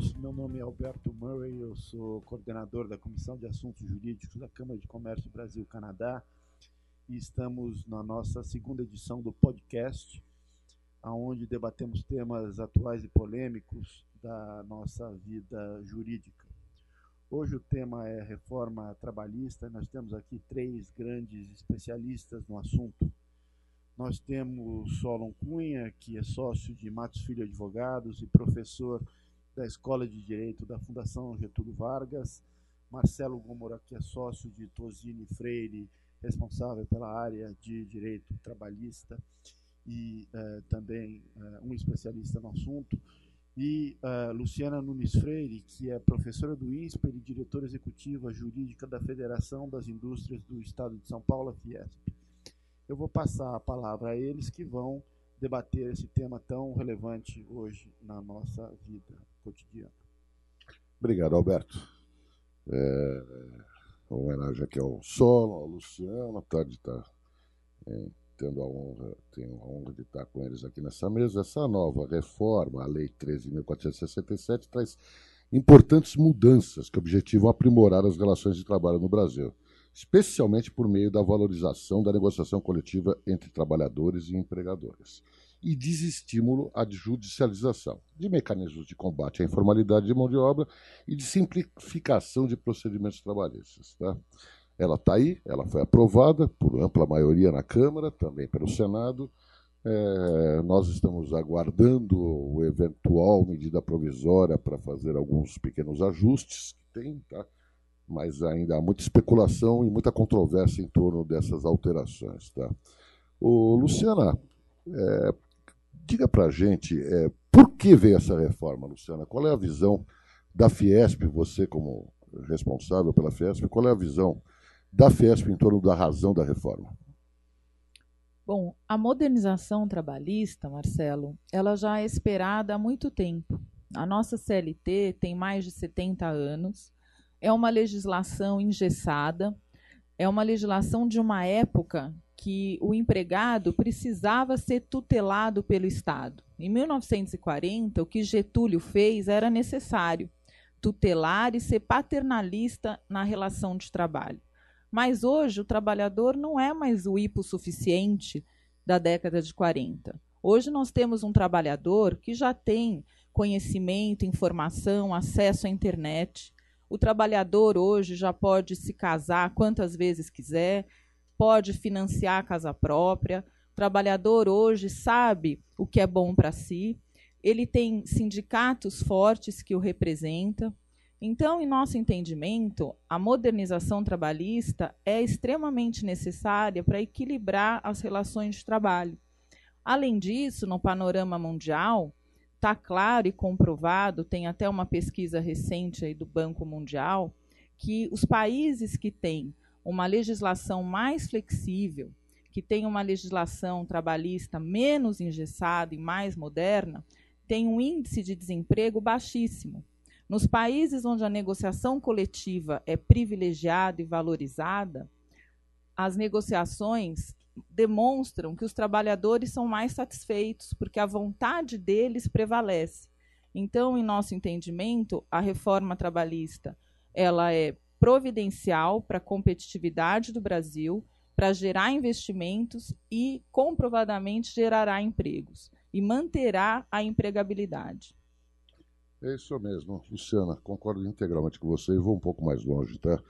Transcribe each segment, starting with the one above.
todos. Meu nome é Alberto Murray, eu sou coordenador da Comissão de Assuntos Jurídicos da Câmara de Comércio Brasil-Canadá e estamos na nossa segunda edição do podcast, onde debatemos temas atuais e polêmicos da nossa vida jurídica. Hoje o tema é reforma trabalhista. Nós temos aqui três grandes especialistas no assunto. Nós temos Solon Cunha, que é sócio de Matos Filho Advogados e professor da Escola de Direito da Fundação Getúlio Vargas, Marcelo Gomora, que é sócio de Tosini Freire, responsável pela área de Direito Trabalhista e uh, também uh, um especialista no assunto, e uh, Luciana Nunes Freire, que é professora do INSPER e diretora executiva jurídica da Federação das Indústrias do Estado de São Paulo, Fiesp. Eu vou passar a palavra a eles que vão debater esse tema tão relevante hoje na nossa vida cotidiana. Obrigado, Alberto. É, homenagem aqui ao Solo, ao Luciano, à tarde está é, tendo a honra, tenho a honra de estar com eles aqui nessa mesa. Essa nova reforma, a Lei 13.467, traz importantes mudanças que objetivam aprimorar as relações de trabalho no Brasil, especialmente por meio da valorização da negociação coletiva entre trabalhadores e empregadores e desestímulo à judicialização, de mecanismos de combate à informalidade de mão de obra e de simplificação de procedimentos trabalhistas. Tá? Ela está aí, ela foi aprovada por ampla maioria na Câmara, também pelo Senado. É, nós estamos aguardando o eventual medida provisória para fazer alguns pequenos ajustes que tem, tá? mas ainda há muita especulação e muita controvérsia em torno dessas alterações. Tá? O Luciana, é, diga para a gente é, por que veio essa reforma, Luciana? Qual é a visão da Fiesp, você como responsável pela Fiesp, qual é a visão da Fiesp em torno da razão da reforma? Bom, a modernização trabalhista, Marcelo, ela já é esperada há muito tempo. A nossa CLT tem mais de 70 anos, é uma legislação engessada, é uma legislação de uma época que o empregado precisava ser tutelado pelo Estado. Em 1940, o que Getúlio fez era necessário tutelar e ser paternalista na relação de trabalho. Mas hoje o trabalhador não é mais o hipossuficiente da década de 40. Hoje nós temos um trabalhador que já tem conhecimento, informação, acesso à internet. O trabalhador hoje já pode se casar quantas vezes quiser, pode financiar a casa própria. O trabalhador hoje sabe o que é bom para si. Ele tem sindicatos fortes que o representam. Então, em nosso entendimento, a modernização trabalhista é extremamente necessária para equilibrar as relações de trabalho. Além disso, no panorama mundial, está claro e comprovado, tem até uma pesquisa recente aí do Banco Mundial, que os países que têm uma legislação mais flexível, que tem uma legislação trabalhista menos engessada e mais moderna, tem um índice de desemprego baixíssimo. Nos países onde a negociação coletiva é privilegiada e valorizada, as negociações demonstram que os trabalhadores são mais satisfeitos, porque a vontade deles prevalece. Então, em nosso entendimento, a reforma trabalhista ela é providencial para a competitividade do Brasil, para gerar investimentos e, comprovadamente, gerará empregos e manterá a empregabilidade. É isso mesmo, Luciana, concordo integralmente com você e vou um pouco mais longe, tá?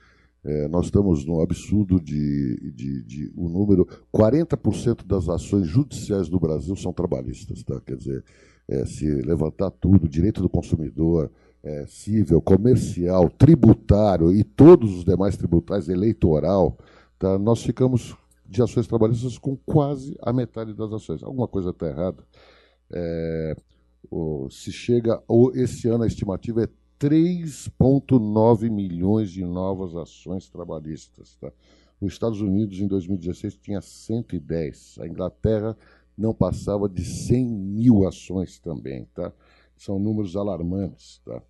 É, nós estamos no absurdo de, de, de o número 40% das ações judiciais do Brasil são trabalhistas, tá? Quer dizer, é, se levantar tudo, direito do consumidor, é, civil, comercial, tributário e todos os demais tributais, eleitoral, tá, nós ficamos de ações trabalhistas com quase a metade das ações. Alguma coisa está errada. É, se chega, ou esse ano a estimativa é 3,9 milhões de novas ações trabalhistas. Tá? Nos Estados Unidos, em 2016, tinha 110. A Inglaterra não passava de 100 mil ações também. Tá? São números alarmantes. Tá?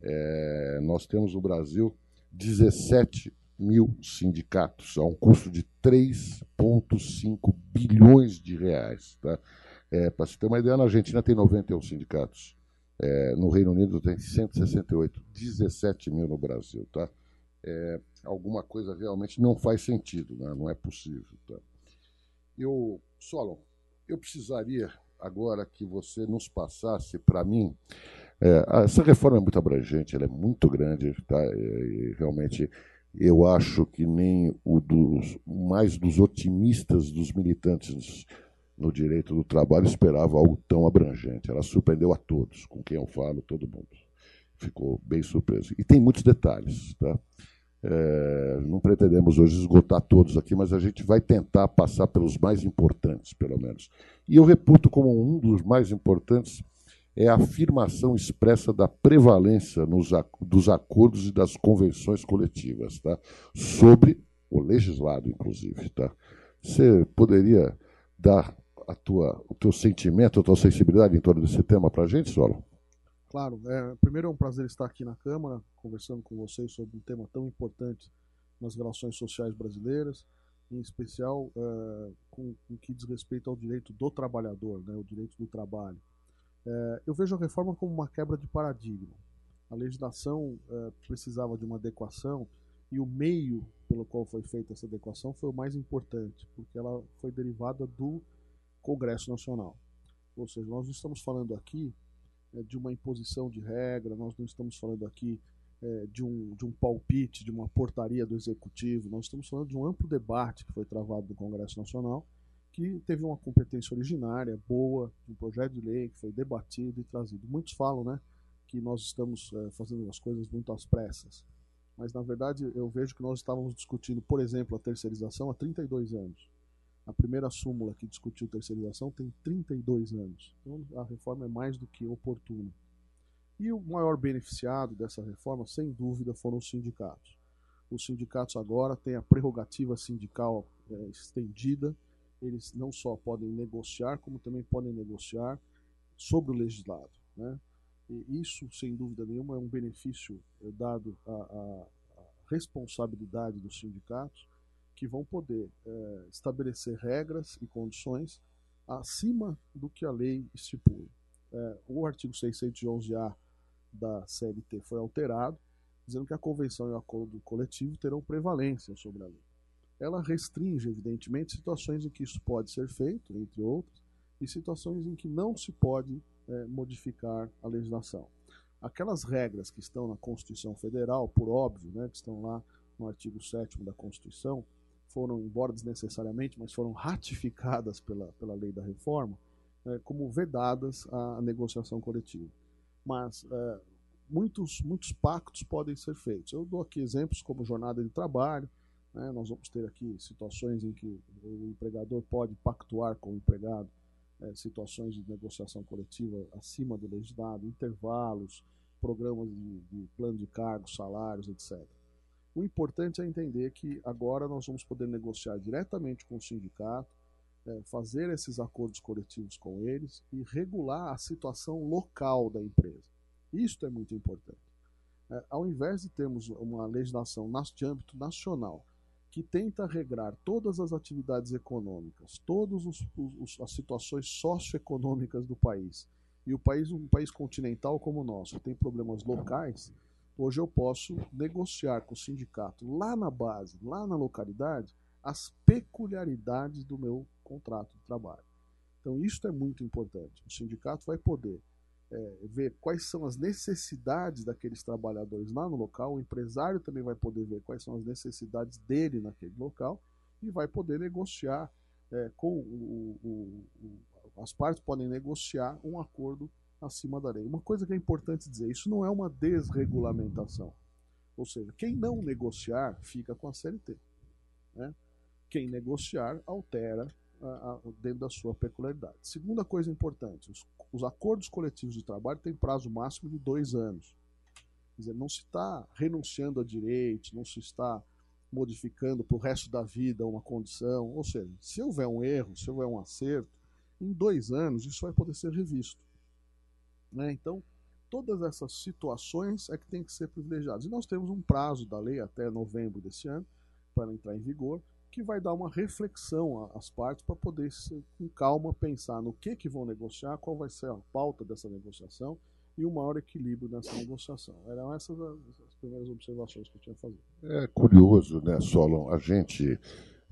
É, nós temos no Brasil 17 mil sindicatos, a um custo de 3,5 bilhões de reais. Tá? É, Para se ter uma ideia, na Argentina tem 91 sindicatos. É, no Reino Unido tem 168, 17 mil no Brasil, tá? É, alguma coisa realmente não faz sentido, né? não é possível. Tá? Eu, Solon, eu precisaria agora que você nos passasse para mim. É, essa reforma é muito abrangente, ela é muito grande, tá? E, realmente eu acho que nem o dos mais dos otimistas dos militantes no direito do trabalho esperava algo tão abrangente. Ela surpreendeu a todos, com quem eu falo, todo mundo ficou bem surpreso. E tem muitos detalhes, tá? É, não pretendemos hoje esgotar todos aqui, mas a gente vai tentar passar pelos mais importantes, pelo menos. E eu reputo como um dos mais importantes é a afirmação expressa da prevalência nos, dos acordos e das convenções coletivas, tá? sobre o legislado, inclusive. Tá? Você poderia dar a tua, o teu sentimento, a tua sensibilidade em torno desse tema para a gente, Solo? Claro, é, primeiro é um prazer estar aqui na Câmara, conversando com vocês sobre um tema tão importante nas relações sociais brasileiras, em especial é, com o que diz respeito ao direito do trabalhador, né, o direito do trabalho. É, eu vejo a reforma como uma quebra de paradigma. A legislação é, precisava de uma adequação e o meio pelo qual foi feita essa adequação foi o mais importante, porque ela foi derivada do Congresso Nacional. Ou seja, nós estamos falando aqui de uma imposição de regra, nós não estamos falando aqui é, de, um, de um palpite, de uma portaria do Executivo, nós estamos falando de um amplo debate que foi travado no Congresso Nacional, que teve uma competência originária, boa, um projeto de lei que foi debatido e trazido. Muitos falam né, que nós estamos é, fazendo as coisas muito às pressas, mas na verdade eu vejo que nós estávamos discutindo, por exemplo, a terceirização há 32 anos. A primeira súmula que discutiu terceirização tem 32 anos. Então a reforma é mais do que oportuna. E o maior beneficiado dessa reforma, sem dúvida, foram os sindicatos. Os sindicatos agora têm a prerrogativa sindical é, estendida. Eles não só podem negociar, como também podem negociar sobre o legislado. Né? E isso, sem dúvida nenhuma, é um benefício é, dado à responsabilidade dos sindicatos que vão poder é, estabelecer regras e condições acima do que a lei estipula. É, o artigo 611-A da CLT foi alterado, dizendo que a convenção e o acordo coletivo terão prevalência sobre a lei. Ela restringe, evidentemente, situações em que isso pode ser feito, entre outras, e situações em que não se pode é, modificar a legislação. Aquelas regras que estão na Constituição Federal, por óbvio, né, que estão lá no artigo 7 da Constituição, foram, embora desnecessariamente, mas foram ratificadas pela, pela lei da reforma, é, como vedadas à negociação coletiva. Mas é, muitos, muitos pactos podem ser feitos. Eu dou aqui exemplos como jornada de trabalho, né, nós vamos ter aqui situações em que o empregador pode pactuar com o empregado, é, situações de negociação coletiva acima do legislado, intervalos, programas de, de plano de cargos, salários, etc. O importante é entender que agora nós vamos poder negociar diretamente com o sindicato, é, fazer esses acordos coletivos com eles e regular a situação local da empresa. Isto é muito importante. É, ao invés de termos uma legislação de âmbito nacional que tenta regrar todas as atividades econômicas, todas as situações socioeconômicas do país, e o país, um país continental como o nosso, tem problemas locais, Hoje eu posso negociar com o sindicato lá na base, lá na localidade, as peculiaridades do meu contrato de trabalho. Então, isso é muito importante. O sindicato vai poder é, ver quais são as necessidades daqueles trabalhadores lá no local, o empresário também vai poder ver quais são as necessidades dele naquele local e vai poder negociar é, com o, o, o, as partes podem negociar um acordo acima da lei. Uma coisa que é importante dizer, isso não é uma desregulamentação. Ou seja, quem não negociar fica com a CLT. Né? Quem negociar altera a, a, dentro da sua peculiaridade. Segunda coisa importante, os, os acordos coletivos de trabalho têm prazo máximo de dois anos. Quer dizer, não se está renunciando a direitos, não se está modificando para o resto da vida uma condição. Ou seja, se houver um erro, se houver um acerto, em dois anos isso vai poder ser revisto. Né? Então, todas essas situações é que tem que ser privilegiadas. E nós temos um prazo da lei até novembro desse ano para entrar em vigor, que vai dar uma reflexão às partes para poder, com calma, pensar no que, que vão negociar, qual vai ser a pauta dessa negociação e um maior equilíbrio nessa negociação. Eram essas as primeiras observações que eu tinha a fazer. É curioso, né, Solon? A gente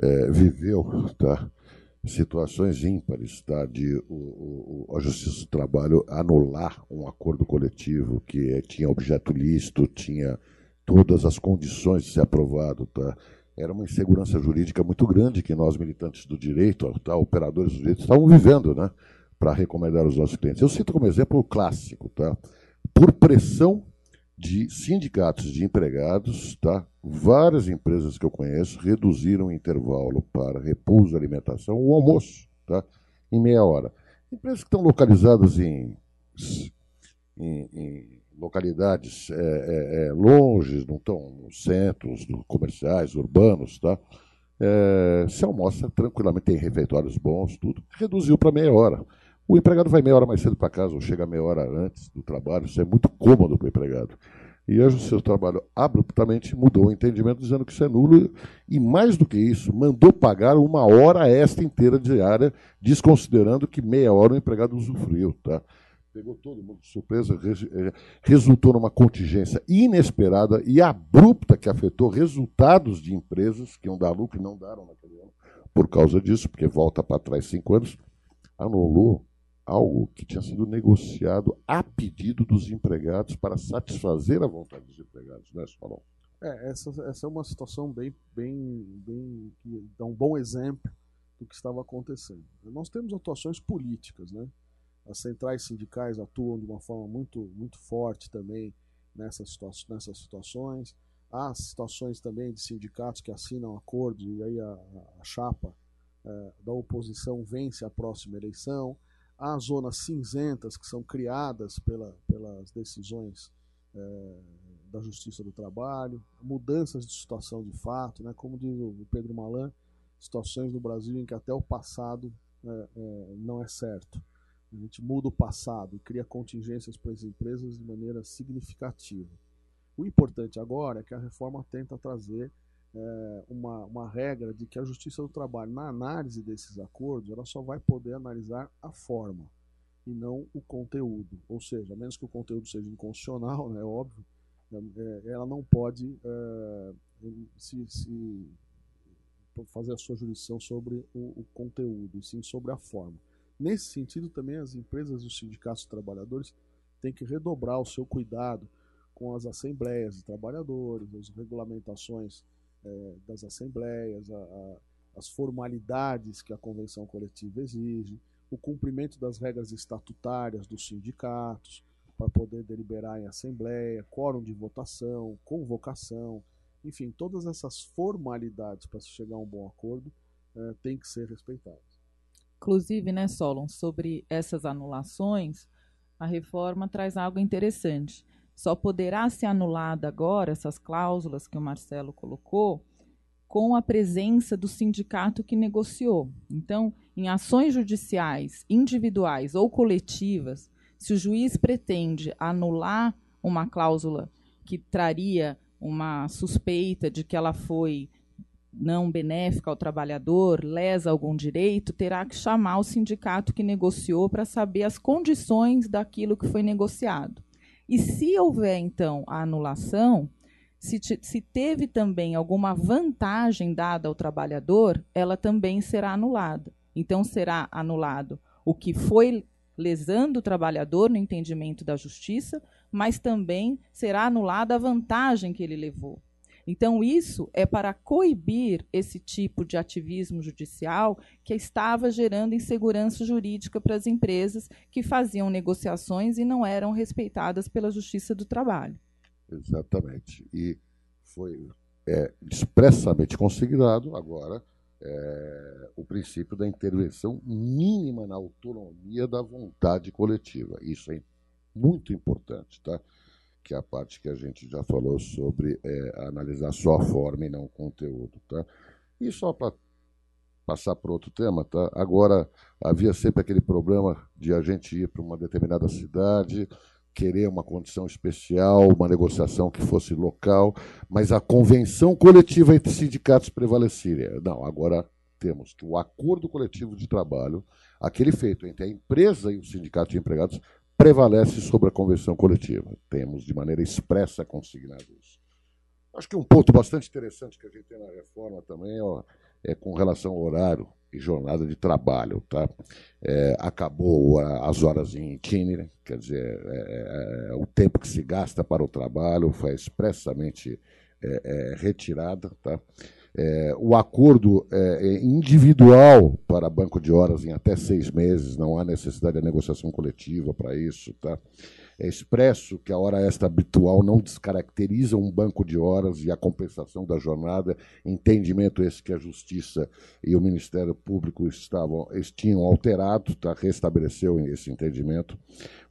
é, viveu tá, situações ímpares tá, de o, o, a Justiça do Trabalho anular um acordo coletivo que tinha objeto lícito, tinha todas as condições de ser aprovado. Tá? Era uma insegurança jurídica muito grande que nós, militantes do direito, tá, operadores do direito, estavam vivendo né, para recomendar aos nossos clientes. Eu cito como exemplo o clássico. Tá? Por pressão de sindicatos de empregados, tá? várias empresas que eu conheço reduziram o intervalo para repouso alimentação, o almoço, tá? em meia hora. Empresas que estão localizadas em, em, em localidades é, é, é, longe, não estão nos centros comerciais, urbanos, tá? É, se almoça tranquilamente, tem refeitórios bons, tudo, reduziu para meia hora. O empregado vai meia hora mais cedo para casa ou chega meia hora antes do trabalho, isso é muito cômodo para o empregado. E a Justiça do Trabalho abruptamente mudou o entendimento, dizendo que isso é nulo, e mais do que isso, mandou pagar uma hora extra inteira diária, desconsiderando que meia hora o empregado usufruiu. Tá? Pegou todo mundo de surpresa, eh, resultou numa contingência inesperada e abrupta que afetou resultados de empresas que iam dar lucro e não daram naquele ano. Por causa disso, porque volta para trás cinco anos, anulou algo que tinha sido negociado a pedido dos empregados para satisfazer a vontade dos empregados, né, Solon? É, essa, essa é uma situação bem, bem, bem, que dá um bom exemplo do que estava acontecendo. Nós temos atuações políticas, né? As centrais sindicais atuam de uma forma muito, muito forte também nessas, situa nessas situações. Há situações também de sindicatos que assinam acordos e aí a, a chapa é, da oposição vence a próxima eleição há zonas cinzentas que são criadas pela, pelas decisões é, da Justiça do Trabalho, mudanças de situação de fato, né, como diz o Pedro Malan, situações no Brasil em que até o passado é, é, não é certo. A gente muda o passado e cria contingências para as empresas de maneira significativa. O importante agora é que a reforma tenta trazer é, uma, uma regra de que a Justiça do Trabalho, na análise desses acordos, ela só vai poder analisar a forma e não o conteúdo. Ou seja, a menos que o conteúdo seja inconstitucional, né, é óbvio, é, ela não pode é, se, se, fazer a sua jurisdição sobre o, o, conteúdo, e sim sobre a forma. Nesse sentido, também as empresas e os sindicatos de trabalhadores têm que redobrar o seu cuidado com as assembleias de trabalhadores, as regulamentações é, das assembleias, a, a, as formalidades que a convenção coletiva exige, o cumprimento das regras estatutárias dos sindicatos para poder deliberar em assembleia, quórum de votação, convocação, enfim, todas essas formalidades para se chegar a um bom acordo é, têm que ser respeitadas. Inclusive, né, Solon, sobre essas anulações, a reforma traz algo interessante só poderá ser anulada agora, essas cláusulas que o Marcelo colocou, com a presença do sindicato que negociou. Então, em ações judiciais individuais ou coletivas, se o juiz pretende anular uma cláusula que traria uma suspeita de que ela foi não benéfica ao trabalhador, lesa algum direito, terá que chamar o sindicato que negociou para saber as condições daquilo que foi negociado. E se houver, então, a anulação, se, se, teve também alguma vantagem dada ao trabalhador, ela também será anulada. Então, será anulado o que foi lesando o trabalhador no entendimento da justiça, mas também será anulada a vantagem que ele levou. Então, isso é para coibir esse tipo de ativismo judicial que estava gerando insegurança jurídica para as empresas que faziam negociações e não eram respeitadas pela Justiça do Trabalho. Exatamente. E foi é, expressamente considerado agora é, o princípio da intervenção mínima na autonomia da vontade coletiva. Isso é muito importante, tá? Que é a parte que a gente já falou sobre é, analisar só a forma e não o conteúdo. Tá? E só para passar para outro tema, tá? agora havia sempre aquele problema de a gente ir para uma determinada cidade, querer uma condição especial, uma negociação que fosse local, mas a convenção coletiva entre sindicatos prevaleceria. Não, agora temos que o acordo coletivo de trabalho, aquele feito entre a empresa e o sindicato de empregados, prevalece sobre a convenção coletiva. Temos de maneira expressa consignado isso. Acho que um ponto bastante interessante que a gente tem na reforma também ó, é com relação ao horário e jornada de trabalho. Tá? É, acabou as horas em itinere, quer dizer, é, é, é, o tempo que se gasta para o trabalho foi expressamente é, é, o acordo é individual para banco de horas em até seis meses, não há necessidade de negociação coletiva para isso. Tá? É expresso que a hora extra habitual não descaracteriza um banco de horas e a compensação da jornada, entendimento esse que a Justiça e o Ministério Público estavam, tinham alterado, tá? restabeleceu esse entendimento.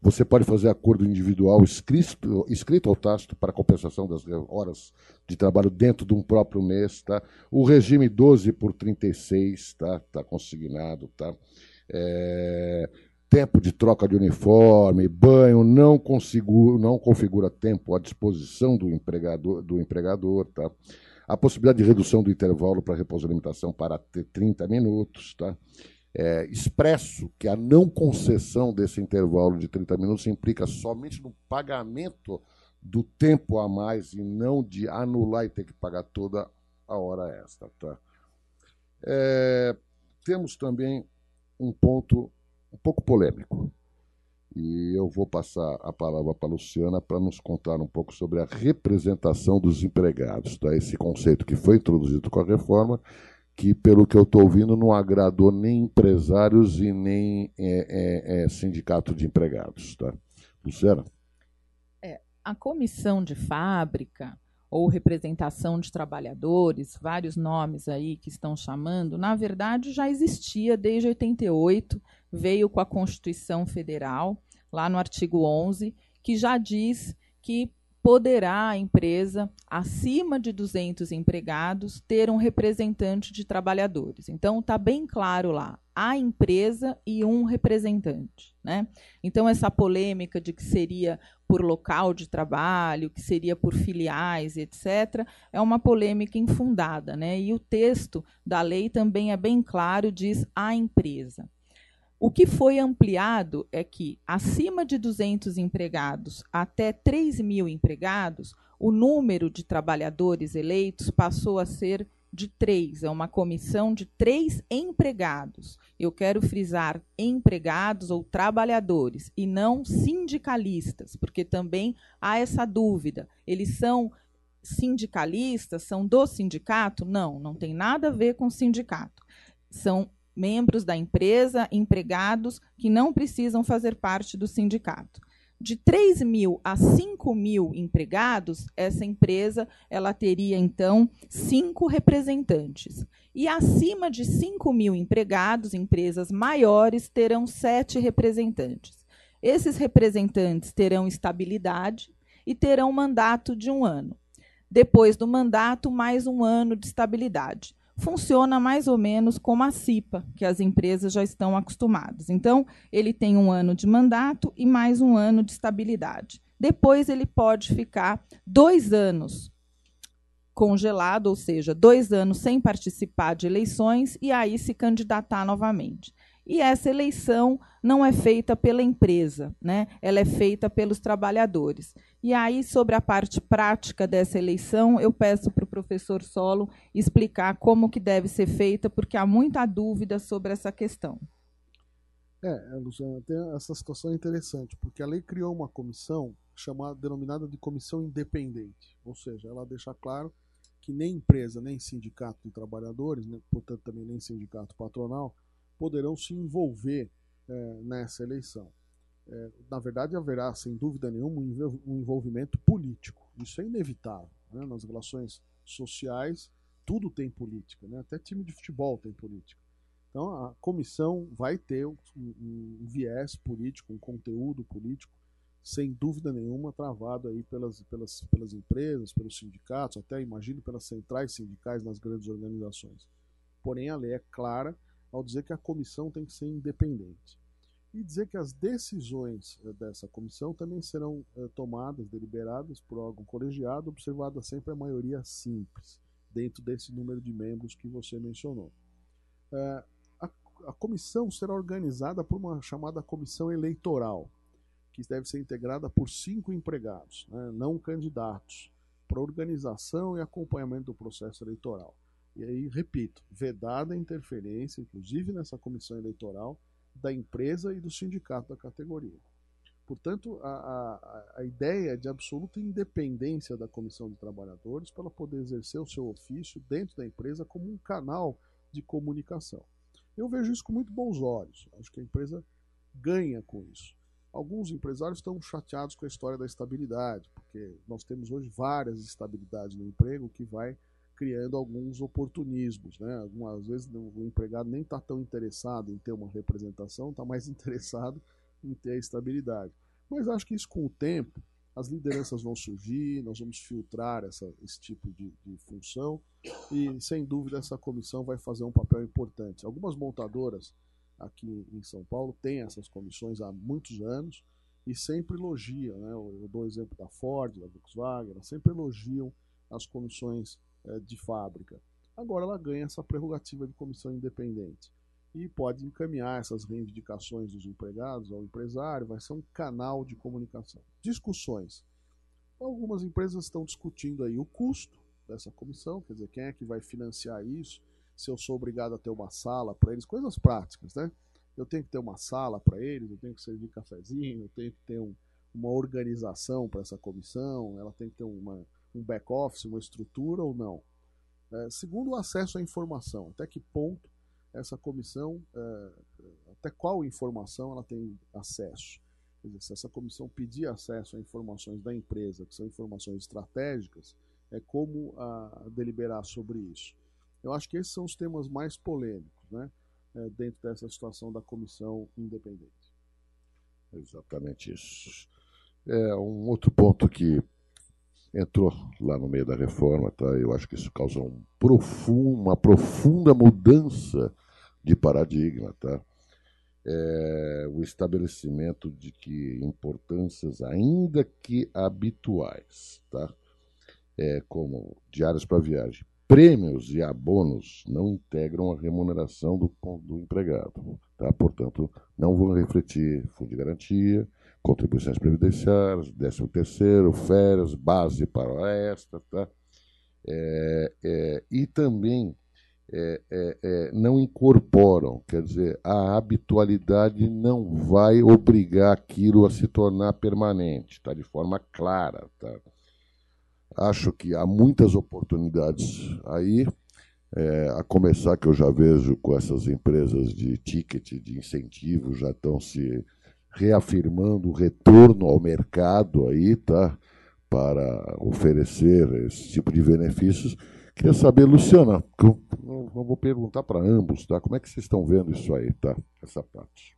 Você pode fazer acordo individual escrito, escrito ou tácito para compensação das horas de trabalho dentro de um próprio mês. Tá? O regime 12 por 36 está tá consignado. Tá? É, tempo de troca de uniforme, banho, não, consigo, não configura tempo à disposição do empregador. Do empregador tá? A possibilidade de redução do intervalo para repouso e alimentação para ter 30 minutos. Tá? É, expresso que a não concessão desse intervalo de 30 minutos implica somente no pagamento do tempo a mais e não de anular e ter que pagar toda a hora extra. Tá? É, temos também um ponto um pouco polêmico. E eu vou passar a palavra para a Luciana para nos contar um pouco sobre a representação dos empregados, tá? esse conceito que foi introduzido com a reforma, que, pelo que eu estou ouvindo, não agradou nem empresários e nem é, é, é, sindicato de empregados. Tá? Luciana? É, a comissão de fábrica ou representação de trabalhadores, vários nomes aí que estão chamando, na verdade já existia desde 88 veio com a Constituição Federal, lá no artigo 11, que já diz que poderá a empresa, acima de 200 empregados, ter um representante de trabalhadores. Então, está bem claro lá, a empresa e um representante. Né? Então, essa polêmica de que seria por local de trabalho, que seria por filiais, etc., é uma polêmica infundada. Né? E o texto da lei também é bem claro, diz a empresa. O que foi ampliado é que, acima de 200 empregados até 3 mil empregados, o número de trabalhadores eleitos passou a ser de três, é uma comissão de três empregados. Eu quero frisar empregados ou trabalhadores e não sindicalistas, porque também há essa dúvida. Eles são sindicalistas, são do sindicato? Não, não tem nada a ver com sindicato. São membros da empresa, empregados que não precisam fazer parte do sindicato. De 3 mil a 5 mil empregados, essa empresa ela teria, então, cinco representantes. E acima de 5 mil empregados, empresas maiores, terão sete representantes. Esses representantes terão estabilidade e terão mandato de um ano. Depois do mandato, mais um ano de estabilidade funciona mais ou menos como a CIPA, que as empresas já estão acostumadas. Então, ele tem um ano de mandato e mais um ano de estabilidade. Depois, ele pode ficar dois anos congelado, ou seja, dois anos sem participar de eleições e aí se candidatar novamente. E essa eleição não é feita pela empresa, né? ela é feita pelos trabalhadores. E aí, sobre a parte prática dessa eleição, eu peço para o professor Solo explicar como que deve ser feita, porque há muita dúvida sobre essa questão. É, Luciana, tem essa situação interessante, porque a lei criou uma comissão chamada, denominada de comissão independente, ou seja, ela deixa claro que nem empresa, nem sindicato de trabalhadores, né, portanto também nem sindicato patronal, poderão se envolver é, nessa eleição. É, na verdade, haverá, sem dúvida nenhuma, um envolvimento político. Isso é inevitável. Né? Nas relações sociais, tudo tem política. Né? Até time de futebol tem política. Então, a comissão vai ter um, um, um viés político, um conteúdo político, sem dúvida nenhuma, travado aí pelas, pelas, pelas empresas, pelos sindicatos, até imagino pelas centrais sindicais nas grandes organizações. Porém, a lei é clara ao dizer que a comissão tem que ser independente. E dizer que as decisões eh, dessa comissão também serão eh, tomadas, deliberadas por órgão colegiado, observada sempre a maioria simples, dentro desse número de membros que você mencionou. Eh, a, comissão será organizada por uma chamada comissão eleitoral. que deve ser integrada por cinco empregados, né, não candidatos, para organização e acompanhamento do processo eleitoral. E aí, repito, vedada a interferência, inclusive nessa comissão eleitoral, da empresa e do sindicato da categoria. Portanto, a, a, a ideia de absoluta independência da comissão de trabalhadores para poder exercer o seu ofício dentro da empresa como um canal de comunicação. Eu vejo isso com muito bons olhos. Acho que a empresa ganha com isso. Alguns empresários estão chateados com a história da estabilidade, porque nós temos hoje várias estabilidades no emprego que vai criando alguns oportunismos. Né? Algumas vezes o empregado nem está tão interessado em ter uma representação, está mais interessado em ter a estabilidade. Mas acho que isso com o tempo, as lideranças vão surgir, nós vamos filtrar essa, esse tipo de, de função e, sem dúvida, essa comissão vai fazer um papel importante. Algumas montadoras aqui em São Paulo têm essas comissões há muitos anos e sempre elogiam, né? eu dou o exemplo da Ford, da Volkswagen, sempre elogiam as comissões de fábrica. Agora ela ganha essa prerrogativa de comissão independente e pode encaminhar essas reivindicações dos empregados ao empresário, vai ser um canal de comunicação. Discussões. Algumas empresas estão discutindo aí o custo dessa comissão, quer dizer, quem é que vai financiar isso, se eu sou obrigado a ter uma sala para eles, coisas práticas, né? Eu tenho que ter uma sala para eles, eu tenho que servir cafezinho, eu tenho que ter um, uma organização para essa comissão, ela tem que ter uma, um back-office, uma estrutura ou não. É, segundo, o acesso à informação. Até que ponto essa comissão, é, até qual informação ela tem acesso? Dizer, se essa comissão pedir acesso a informações da empresa, que são informações estratégicas, é como a, deliberar sobre isso. Eu acho que esses são os temas mais polêmicos, né, é, dentro dessa situação da comissão independente. Exatamente isso. É um outro ponto que entrou lá no meio da reforma, tá? Eu acho que isso causa um profundo, uma profunda mudança de paradigma, tá? É, o estabelecimento de que importâncias, ainda que habituais, tá? É, como diários para viagem, prêmios e abonos não integram a remuneração do, do empregado, tá? Portanto, não vão refletir fundo de garantia, contribuições previdenciárias, 13 terceiro, férias, base para a extra, tá? É, é, e também é, é, é, não incorporam, quer dizer, a habitualidade não vai obrigar aquilo a se tornar permanente, está de forma clara. Tá? Acho que há muitas oportunidades aí, é, a começar que eu já vejo com essas empresas de ticket, de incentivo, já estão se reafirmando o retorno ao mercado aí, tá? Para oferecer esse tipo de benefícios. Queria saber, Luciana, eu vou perguntar para ambos, tá? Como é que vocês estão vendo isso aí, tá? Essa parte.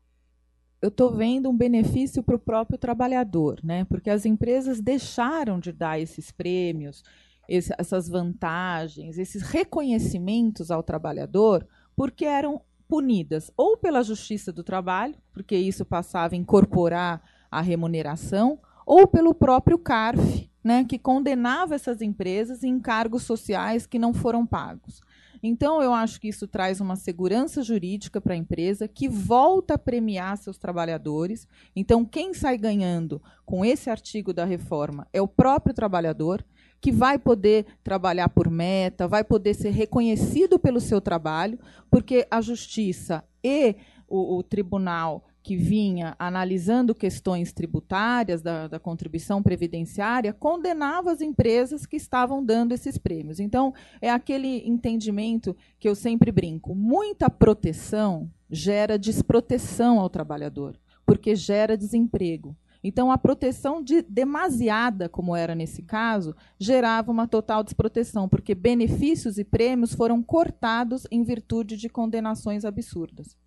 Eu estou vendo um benefício para o próprio trabalhador, né? Porque as empresas deixaram de dar esses prêmios, esse, essas vantagens, esses reconhecimentos ao trabalhador, porque eram punidas ou pela Justiça do Trabalho, porque isso passava a incorporar a remuneração, ou pelo próprio CARF, né, que condenava essas empresas em cargos sociais que não foram pagos. Então, eu acho que isso traz uma segurança jurídica para a empresa, que volta a premiar seus trabalhadores. Então, quem sai ganhando com esse artigo da reforma é o próprio trabalhador, que vai poder trabalhar por meta, vai poder ser reconhecido pelo seu trabalho, porque a justiça e o, o tribunal que vinha analisando questões tributárias da, da, contribuição previdenciária condenava as empresas que estavam dando esses prêmios. Então, é aquele entendimento que eu sempre brinco: muita proteção gera desproteção ao trabalhador, porque gera desemprego. Então, a proteção de, demasiada, como era nesse caso, gerava uma total desproteção, porque benefícios e prêmios foram cortados em virtude de condenações absurdas.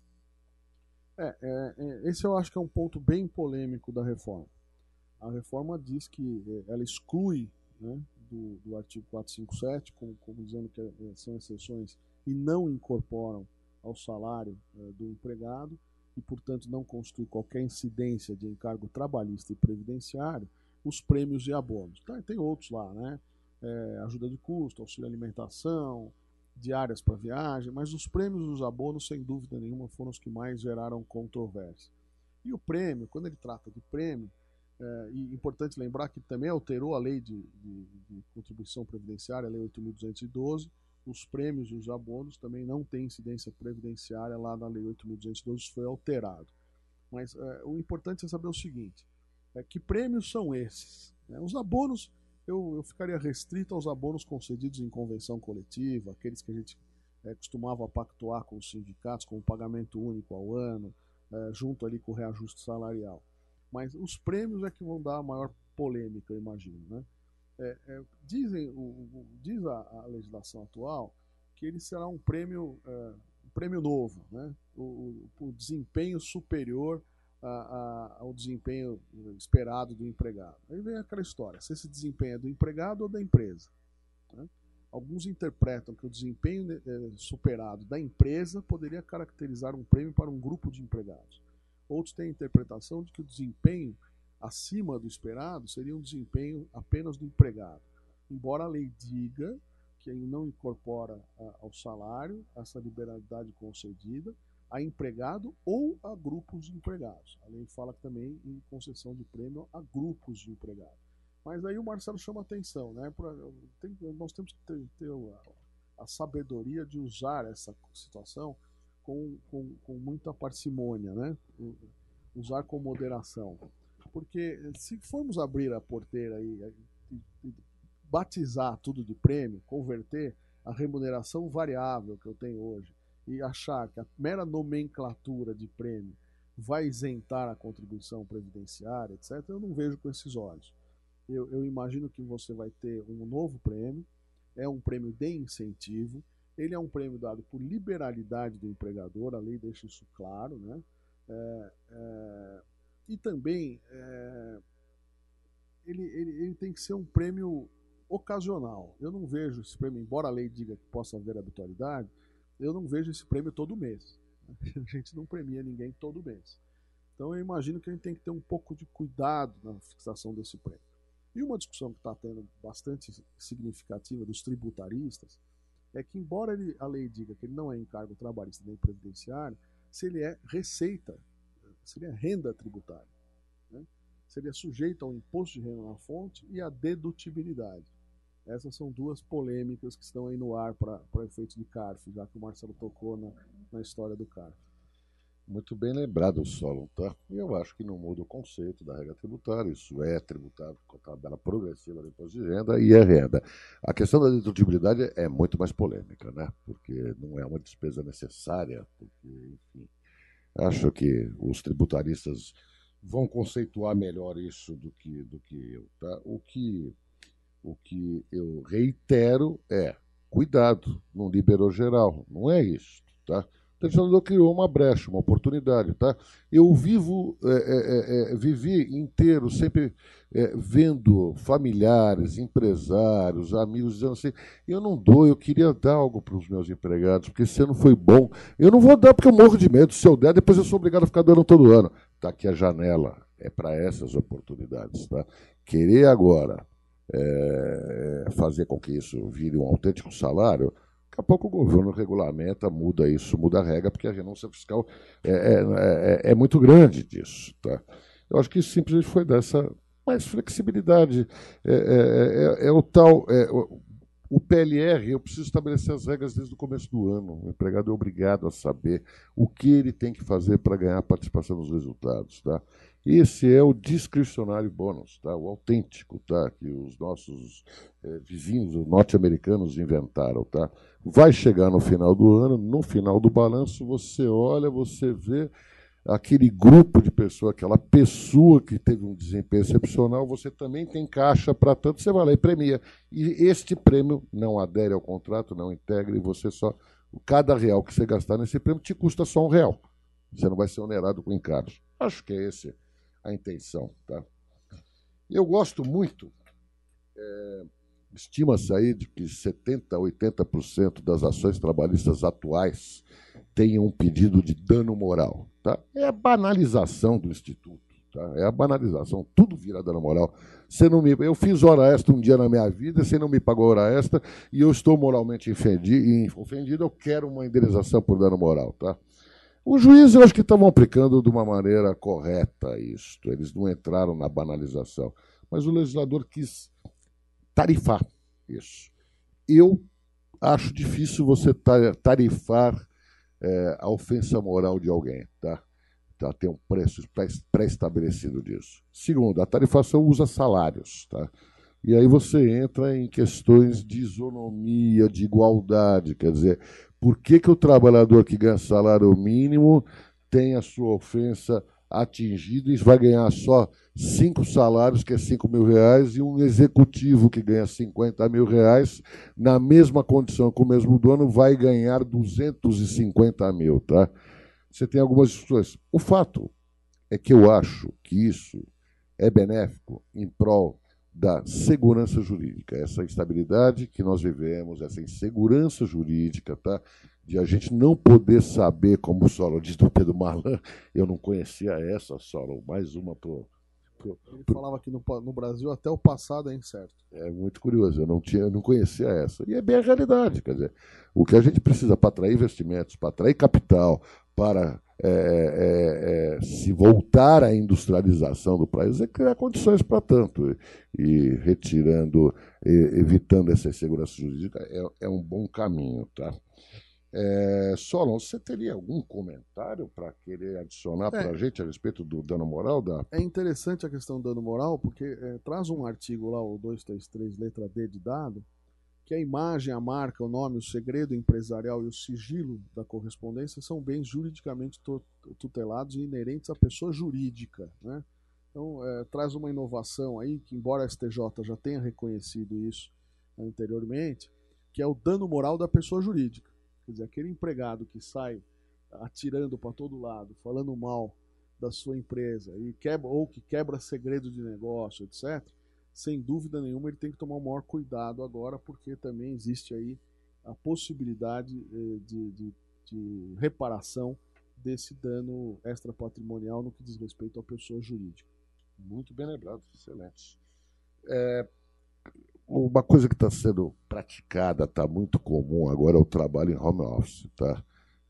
É, é, é, esse eu acho que é um ponto bem polêmico da reforma. A reforma diz que é, ela exclui né, do, do, artigo 457, como, como, dizendo que é, são exceções, e não incorporam ao salário é, do empregado, e, portanto, não constitui qualquer incidência de encargo trabalhista e previdenciário, os prêmios e abonos. Tá, tem outros lá, né? É, ajuda de custo, auxílio alimentação, diárias para viagem, mas os prêmios e os abonos, sem dúvida nenhuma, foram os que mais geraram controvérsia. E o prêmio, quando ele trata de prêmio, é, e importante lembrar que também alterou a lei de, de, de contribuição previdenciária, a lei 8.212, os prêmios e os abonos também não têm incidência previdenciária lá na lei 8.212, isso foi alterado. Mas é, o importante é saber o seguinte, é, que prêmios são esses? Né? Os abonos, eu, eu ficaria restrito aos abonos concedidos em convenção coletiva, aqueles que a gente é, costumava pactuar com os sindicatos, com o pagamento único ao ano, é, junto ali com o reajuste salarial. Mas os prêmios é que vão dar a maior polêmica, eu imagino. Né? É, é, dizem, o, o, diz a, a, legislação atual que ele será um prêmio, é, um prêmio novo, né? o, o desempenho superior a, a, ao desempenho esperado do empregado. Aí vem aquela história: se esse desempenho é do empregado ou da empresa. Né? Alguns interpretam que o desempenho né, é, superado da empresa poderia caracterizar um prêmio para um grupo de empregados. Outros têm a interpretação de que o desempenho acima do esperado seria um desempenho apenas do empregado. Embora a lei diga que não incorpora ao salário essa liberalidade concedida a empregado ou a grupos de empregados. A lei fala também em concessão de prêmio a grupos de empregados. Mas aí o Marcelo chama atenção, né? Nós temos que ter, ter a, a, sabedoria de usar essa situação com, com, com muita parcimônia, né? Usar com moderação. Porque se formos abrir a porteira e, e, e batizar tudo de prêmio, converter a remuneração variável que eu tenho hoje e achar que a mera nomenclatura de prêmio vai isentar a contribuição previdenciária, etc., eu não vejo com esses olhos eu, eu imagino que você vai ter um novo prêmio, é um prêmio de incentivo, ele é um prêmio dado por liberalidade do empregador, a lei deixa isso claro, né? É, é, e também é, ele, ele, ele, tem que ser um prêmio ocasional. Eu não vejo esse prêmio, embora a lei diga que possa haver habitualidade, eu não vejo esse prêmio todo mês. A gente não premia ninguém todo mês. Então eu imagino que a gente tem que ter um pouco de cuidado na fixação desse prêmio. E uma discussão que está tendo bastante significativa dos tributaristas é que, embora ele, a lei diga que ele não é encargo trabalhista nem previdenciário, se ele é receita, se ele é renda tributária. Né? Seria sujeito ao imposto de renda na fonte e à dedutibilidade. Essas são duas polêmicas que estão aí no ar para efeito de CARF, já que o Marcelo tocou na, na história do CARF. Muito bem lembrado, Solon, tá? Eu acho que não muda o conceito da regra tributária, isso é tributado com a tabela progressiva do imposto de renda e é renda. A questão da dedutibilidade é muito mais polêmica, né? Porque não é uma despesa necessária, porque, enfim, acho que os tributaristas vão conceituar melhor isso do que, do que eu, tá? O que, o que eu reitero é, cuidado, não liberou geral, não é isso, tá? O legislador criou uma brecha, uma oportunidade. Tá? Eu vivo, é, é, é, é vivi inteiro sempre é, vendo familiares, empresários, amigos dizendo assim: eu não dou, eu queria dar algo para os meus empregados, porque esse ano foi bom. Eu não vou dar porque eu morro de medo. Se eu der, depois eu sou obrigado a ficar dando todo ano. Está aqui a janela. É para essas oportunidades. Tá? Querer agora é, fazer com que isso vire um autêntico salário Daqui a pouco o governo regulamenta, muda isso, muda a regra, porque a renúncia fiscal é, é, é, é muito grande disso. Tá? Eu acho que simplesmente foi dessa mais flexibilidade. É, é, é, é o tal. O, o PLR, eu preciso estabelecer as regras desde o começo do ano. O empregado é obrigado a saber o que ele tem que fazer para ganhar participação nos resultados. Tá? Esse é o discricionário bônus, tá? o autêntico, tá? que os nossos é, vizinhos norte-americanos inventaram. Tá? Vai chegar no final do ano, no final do balanço, você olha, você vê aquele grupo de pessoas, aquela pessoa que teve um desempenho excepcional, você também tem caixa para tanto, você vai lá e premia. E este prêmio não adere ao contrato, não integra, e você só. Cada real que você gastar nesse prêmio te custa só um real. Você não vai ser onerado com encargos. Acho que é esse a intenção. Tá? Eu gosto muito, é, estima-se aí de que 70% a 80% das ações trabalhistas atuais tenham um pedido de dano moral. Tá? É a banalização do Instituto. Tá? É a banalização, tudo vira dano moral. Você não me, eu fiz hora extra um dia na minha vida, você não me pagou hora extra e eu estou moralmente ofendido, ofendido eu quero uma indenização por dano moral. Tá? Os juízes, eu acho que estavam aplicando de uma maneira correta isto. Eles não entraram na banalização. Mas o legislador quis tarifar isso. Eu acho difícil você tarifar é, a ofensa moral de alguém, tá? tá? Tem um preço pré-estabelecido disso. Segundo, a tarifação usa salários, tá? E aí você entra em questões de isonomia, de igualdade, quer dizer, por que, que o trabalhador que ganha salário mínimo tem a sua ofensa atingida e vai ganhar só cinco salários, que é cinco mil reais, e um executivo que ganha 50 mil reais, na mesma condição com o mesmo dono, vai ganhar 250 mil. Tá? Você tem algumas discussões. O fato é que eu acho que isso é benéfico em prol da segurança jurídica, essa instabilidade que nós vivemos, essa insegurança jurídica, tá? de a gente não poder saber, como o Solo diz do Pedro Malan, eu não conhecia essa, Solo, mais uma pro, pro, Ele falava que no, no, Brasil até o passado é incerto. É muito curioso, eu não, tinha, eu não conhecia essa. E é bem a realidade, quer dizer, o que a gente precisa para atrair investimentos, para atrair capital, para é, é, é, se voltar à industrialização do país é criar condições para tanto. E, retirando, e, evitando essa insegurança jurídica é, é, um bom caminho. Tá? É, Solon, você teria algum comentário para querer adicionar para a é. gente a respeito do dano moral? Da... É interessante a questão do dano moral, porque é, traz um artigo lá, o 233, letra D de dado, que a imagem, a marca, o nome, o segredo empresarial e o sigilo da correspondência são bens juridicamente tutelados e inerentes à pessoa jurídica. Né? Então, é, traz uma inovação aí, que embora a STJ já tenha reconhecido isso anteriormente, que é o dano moral da pessoa jurídica. Quer dizer, aquele empregado que sai atirando para todo lado, falando mal da sua empresa e quebra, ou que quebra segredo de negócio, etc., sem dúvida nenhuma, ele tem que tomar o maior cuidado agora, porque também existe aí a possibilidade eh, de, de, de reparação desse dano extrapatrimonial no que diz respeito à pessoa jurídica. Muito bem lembrado, excelente. É, uma coisa que está sendo praticada, está muito comum agora, é o trabalho em home office. Tá?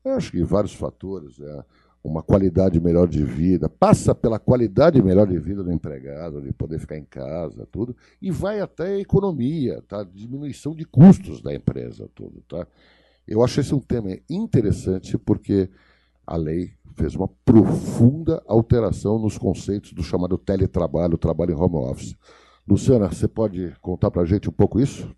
Eu acho que vários fatores. É, uma qualidade melhor de vida, passa pela qualidade melhor de vida do empregado, de poder ficar em casa, tudo, e vai até a economia, tá? diminuição de custos da empresa, tudo. Tá? Eu acho esse um tema interessante porque a lei fez uma profunda alteração nos conceitos do chamado teletrabalho, trabalho em home office. Luciana, você pode contar para a gente um pouco isso?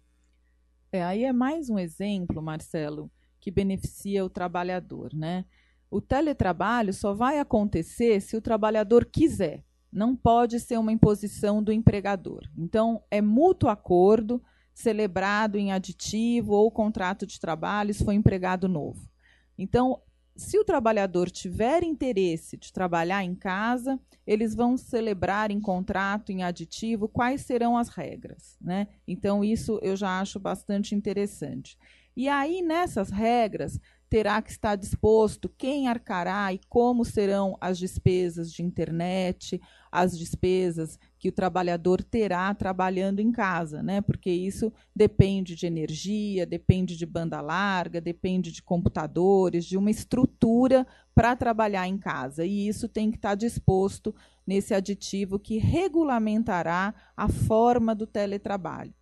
É, aí é mais um exemplo, Marcelo, que beneficia o trabalhador, né? O teletrabalho só vai acontecer se o trabalhador quiser. Não pode ser uma imposição do empregador. Então, é mútuo acordo, celebrado em aditivo ou contrato de trabalho, se for empregado novo. Então, se o trabalhador tiver interesse de trabalhar em casa, eles vão celebrar em contrato, em aditivo, quais serão as regras. Né? Então, isso eu já acho bastante interessante. E aí, nessas regras, terá que estar disposto quem arcará e como serão as despesas de internet, as despesas que o trabalhador terá trabalhando em casa, né? Porque isso depende de energia, depende de banda larga, depende de computadores, de uma estrutura para trabalhar em casa. E isso tem que estar disposto nesse aditivo que regulamentará a forma do teletrabalho.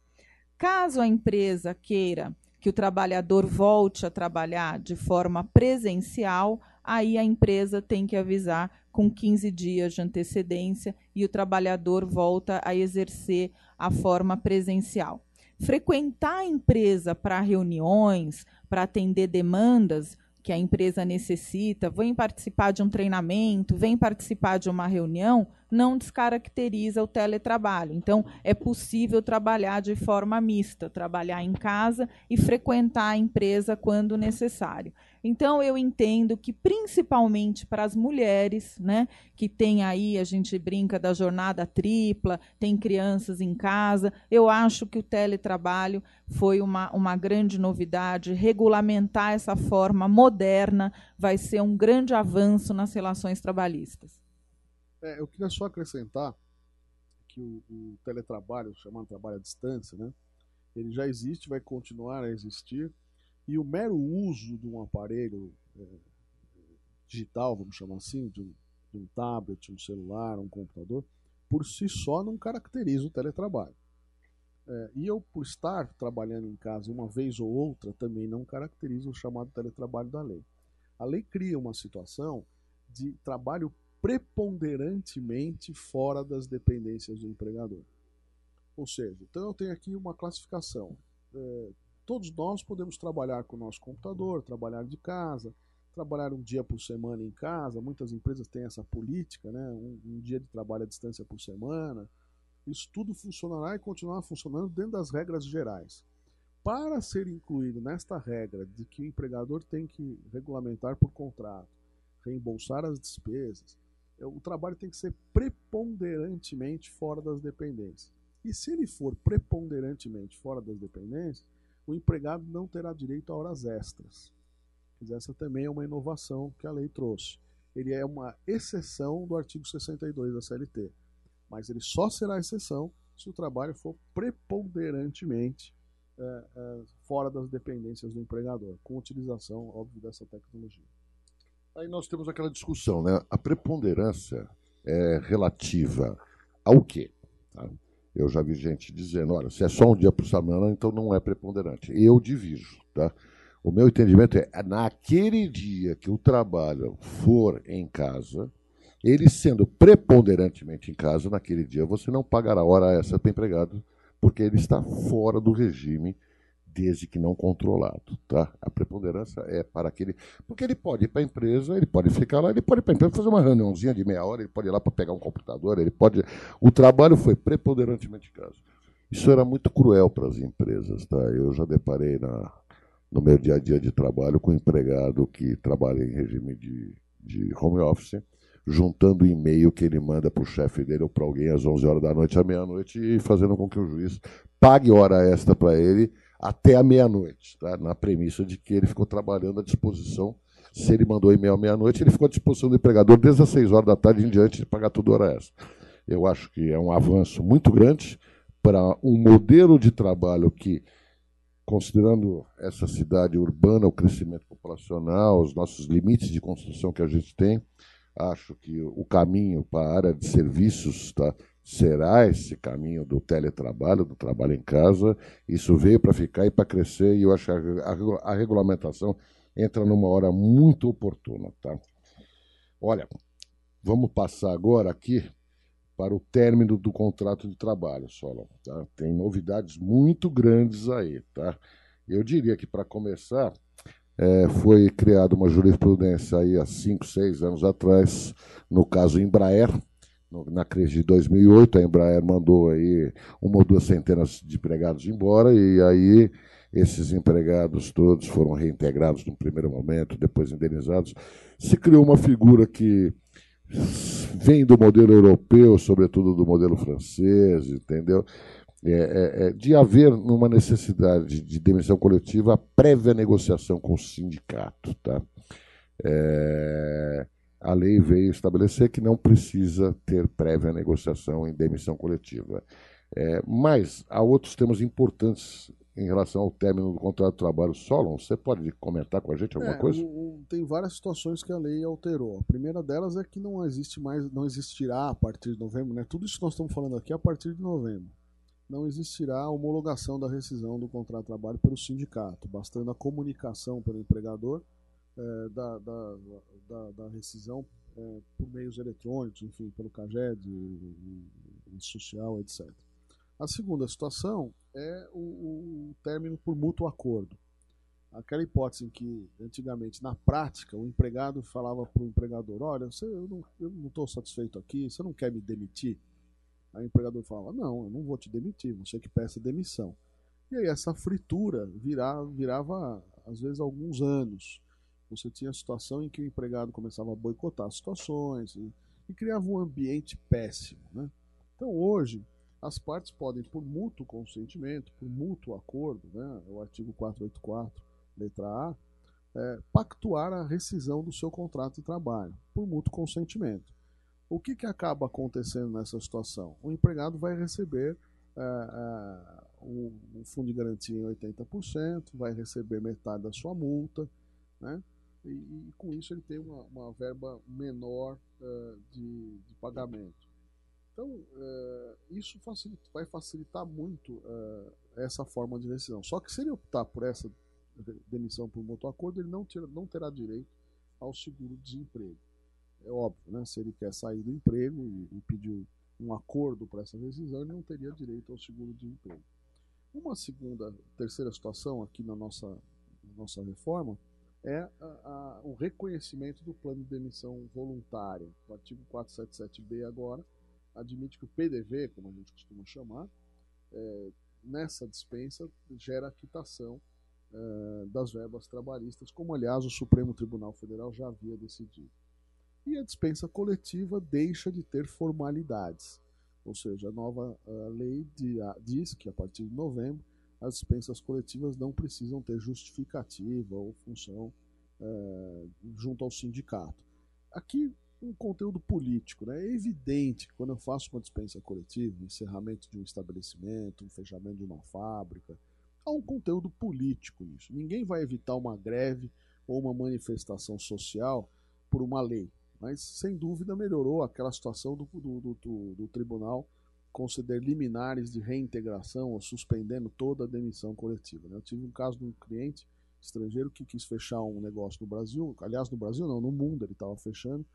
Caso a empresa queira que o trabalhador volte a trabalhar de forma presencial, aí a empresa tem que avisar com 15 dias de antecedência e o trabalhador volta a exercer a forma presencial. Frequentar a empresa para reuniões, para atender demandas, que a empresa necessita, vem participar de um treinamento, vem participar de uma reunião, não descaracteriza o teletrabalho. Então, é possível trabalhar de forma mista, trabalhar em casa e frequentar a empresa quando necessário. Então, eu entendo que, principalmente para as mulheres, né, que tem aí, a gente brinca da jornada tripla, tem crianças em casa, eu acho que o teletrabalho foi uma, uma grande novidade. Regulamentar essa forma moderna vai ser um grande avanço nas relações trabalhistas. É, eu queria só acrescentar que o, o teletrabalho, chamado trabalho à distância, né, ele já existe, vai continuar a existir e o mero uso de um aparelho é, digital, vamos chamar assim, de um, de um tablet, um celular, um computador, por si só não caracteriza o teletrabalho. É, e eu, por estar trabalhando em casa uma vez ou outra, também não caracteriza o chamado teletrabalho da lei. A lei cria uma situação de trabalho preponderantemente fora das dependências do empregador. Ou seja, então eu tenho aqui uma classificação. É, todos nós podemos trabalhar com o nosso computador, trabalhar de casa, trabalhar um dia por semana em casa. Muitas empresas têm essa política, né? um, um dia de trabalho à distância por semana isso tudo funcionará e continuará funcionando dentro das regras gerais. Para ser incluído nesta regra de que o empregador tem que regulamentar por contrato, reembolsar as despesas, o trabalho tem que ser preponderantemente fora das dependências. E se ele for preponderantemente fora das dependências, o empregado não terá direito a horas extras. Essa também é uma inovação que a lei trouxe. Ele é uma exceção do artigo 62 da CLT mas ele só será exceção se o trabalho for preponderantemente é, é, fora das dependências do empregador, com utilização, óbvio, dessa tecnologia. Aí nós temos aquela discussão, né? A preponderância é relativa ao quê? Tá? Eu já vi gente dizendo, olha, se é só um dia por semana, então não é preponderante. Eu diviso, tá? O meu entendimento é, naquele dia que o trabalho for em casa, ele sendo preponderantemente em casa naquele dia, você não pagará hora essa para empregado, porque ele está fora do regime desde que não controlado, tá? A preponderância é para aquele, porque ele pode ir para a empresa, ele pode ficar lá, ele pode ir para a empresa fazer uma reuniãozinha de meia hora, ele pode ir lá para pegar um computador, ele pode, o trabalho foi preponderantemente em casa. Isso era muito cruel para as empresas, tá? Eu já deparei na, no meu dia a dia de trabalho com um empregado que trabalha em regime de, de home office juntando o e-mail que ele manda para o chefe dele ou para alguém às 11 horas da noite à meia-noite e fazendo com que o juiz pague hora extra para ele até a meia-noite, tá? na premissa de que ele ficou trabalhando à disposição. Se ele mandou e-mail à meia-noite, ele ficou à disposição do empregador desde as 6 horas da tarde em diante de pagar tudo hora extra. Eu acho que é um avanço muito grande para um modelo de trabalho que, considerando essa cidade urbana, o crescimento populacional, os nossos limites de construção que a gente tem, acho que o caminho para a área de serviços tá, será esse caminho do teletrabalho, do trabalho em casa. Isso veio para ficar e para crescer, e eu acho que a, a, regulamentação entra numa hora muito oportuna. Tá? Olha, vamos passar agora aqui para o término do contrato de trabalho, Solon. Tá? Tem novidades muito grandes aí. Tá? Eu diria que, para começar, é, foi criada uma jurisprudência aí há 5, 6 anos atrás, no caso Embraer, na crise de 2008, a Embraer mandou aí uma ou duas centenas de empregados embora, e aí esses empregados todos foram reintegrados no primeiro momento, depois indenizados. Se criou uma figura que vem do modelo europeu, sobretudo do modelo francês, entendeu? É, é, é, de haver uma necessidade de demissão coletiva prévia negociação com o sindicato. Tá? É, a lei veio estabelecer que não precisa ter prévia negociação em demissão coletiva. É, mas há outros temas importantes em relação ao término do contrato de trabalho. Solon, você pode comentar com a gente alguma é, coisa? tem várias situações que a lei alterou. A primeira delas é que não existe mais, não existirá a partir de novembro, né? Tudo isso que nós estamos falando aqui é a partir de novembro não existirá a homologação da rescisão do contrato de trabalho pelo sindicato, bastando a comunicação pelo empregador é, da, da, da, da, rescisão é, por meios eletrônicos, enfim, pelo CAGED, social, etc. A segunda situação é o, o término por mútuo acordo. Aquela hipótese em que, antigamente, na prática, o empregado falava para o empregador: Olha, você, eu não estou satisfeito aqui, você não quer me demitir? Aí o empregador fala: Não, eu não vou te demitir, você que peça demissão. E aí essa fritura virava, virava às vezes alguns anos. Você tinha a situação em que o empregado começava a boicotar situações e, e criava um ambiente péssimo. Né? Então hoje, as partes podem, por mútuo consentimento, por mútuo acordo, né, o artigo 484, letra A, é, pactuar a rescisão do seu contrato de trabalho, por mútuo consentimento. O que, que acaba acontecendo nessa situação? O empregado vai receber é, é, um, fundo de garantia em 80%, vai receber metade da sua multa, né? E, e com isso ele tem uma, uma verba menor uh, de, de, pagamento. Então, uh, isso facilita, vai facilitar muito uh, essa forma de decisão. Só que se ele optar por essa demissão por mútuo acordo, ele não, tira, não terá direito ao seguro-desemprego. É óbvio, né? se ele quer sair do emprego e, e pediu um acordo para essa decisão, ele não teria direito ao seguro-desemprego. Uma segunda, terceira situação aqui na nossa, na nossa reforma é a, a, o reconhecimento do plano de demissão voluntária. O artigo 477b agora admite que o PDV, como a gente costuma chamar, é, nessa dispensa gera quitação é, das verbas trabalhistas, como aliás o Supremo Tribunal Federal já havia decidido. E a dispensa coletiva deixa de ter formalidades. Ou seja, a nova a lei de, diz que a partir de novembro as dispensas coletivas não precisam ter justificativa ou função é, junto ao sindicato. Aqui, um conteúdo político. Né? É evidente que quando eu faço uma dispensa coletiva, encerramento de um estabelecimento, um fechamento de uma fábrica, há um conteúdo político nisso. Ninguém vai evitar uma greve ou uma manifestação social por uma lei. Mas, sem dúvida, melhorou aquela situação do, do, do, do tribunal conceder liminares de reintegração ou suspendendo toda a demissão coletiva. Né? Eu tive um caso de um cliente estrangeiro que quis fechar um negócio no Brasil, aliás, no Brasil não, no mundo ele estava fechando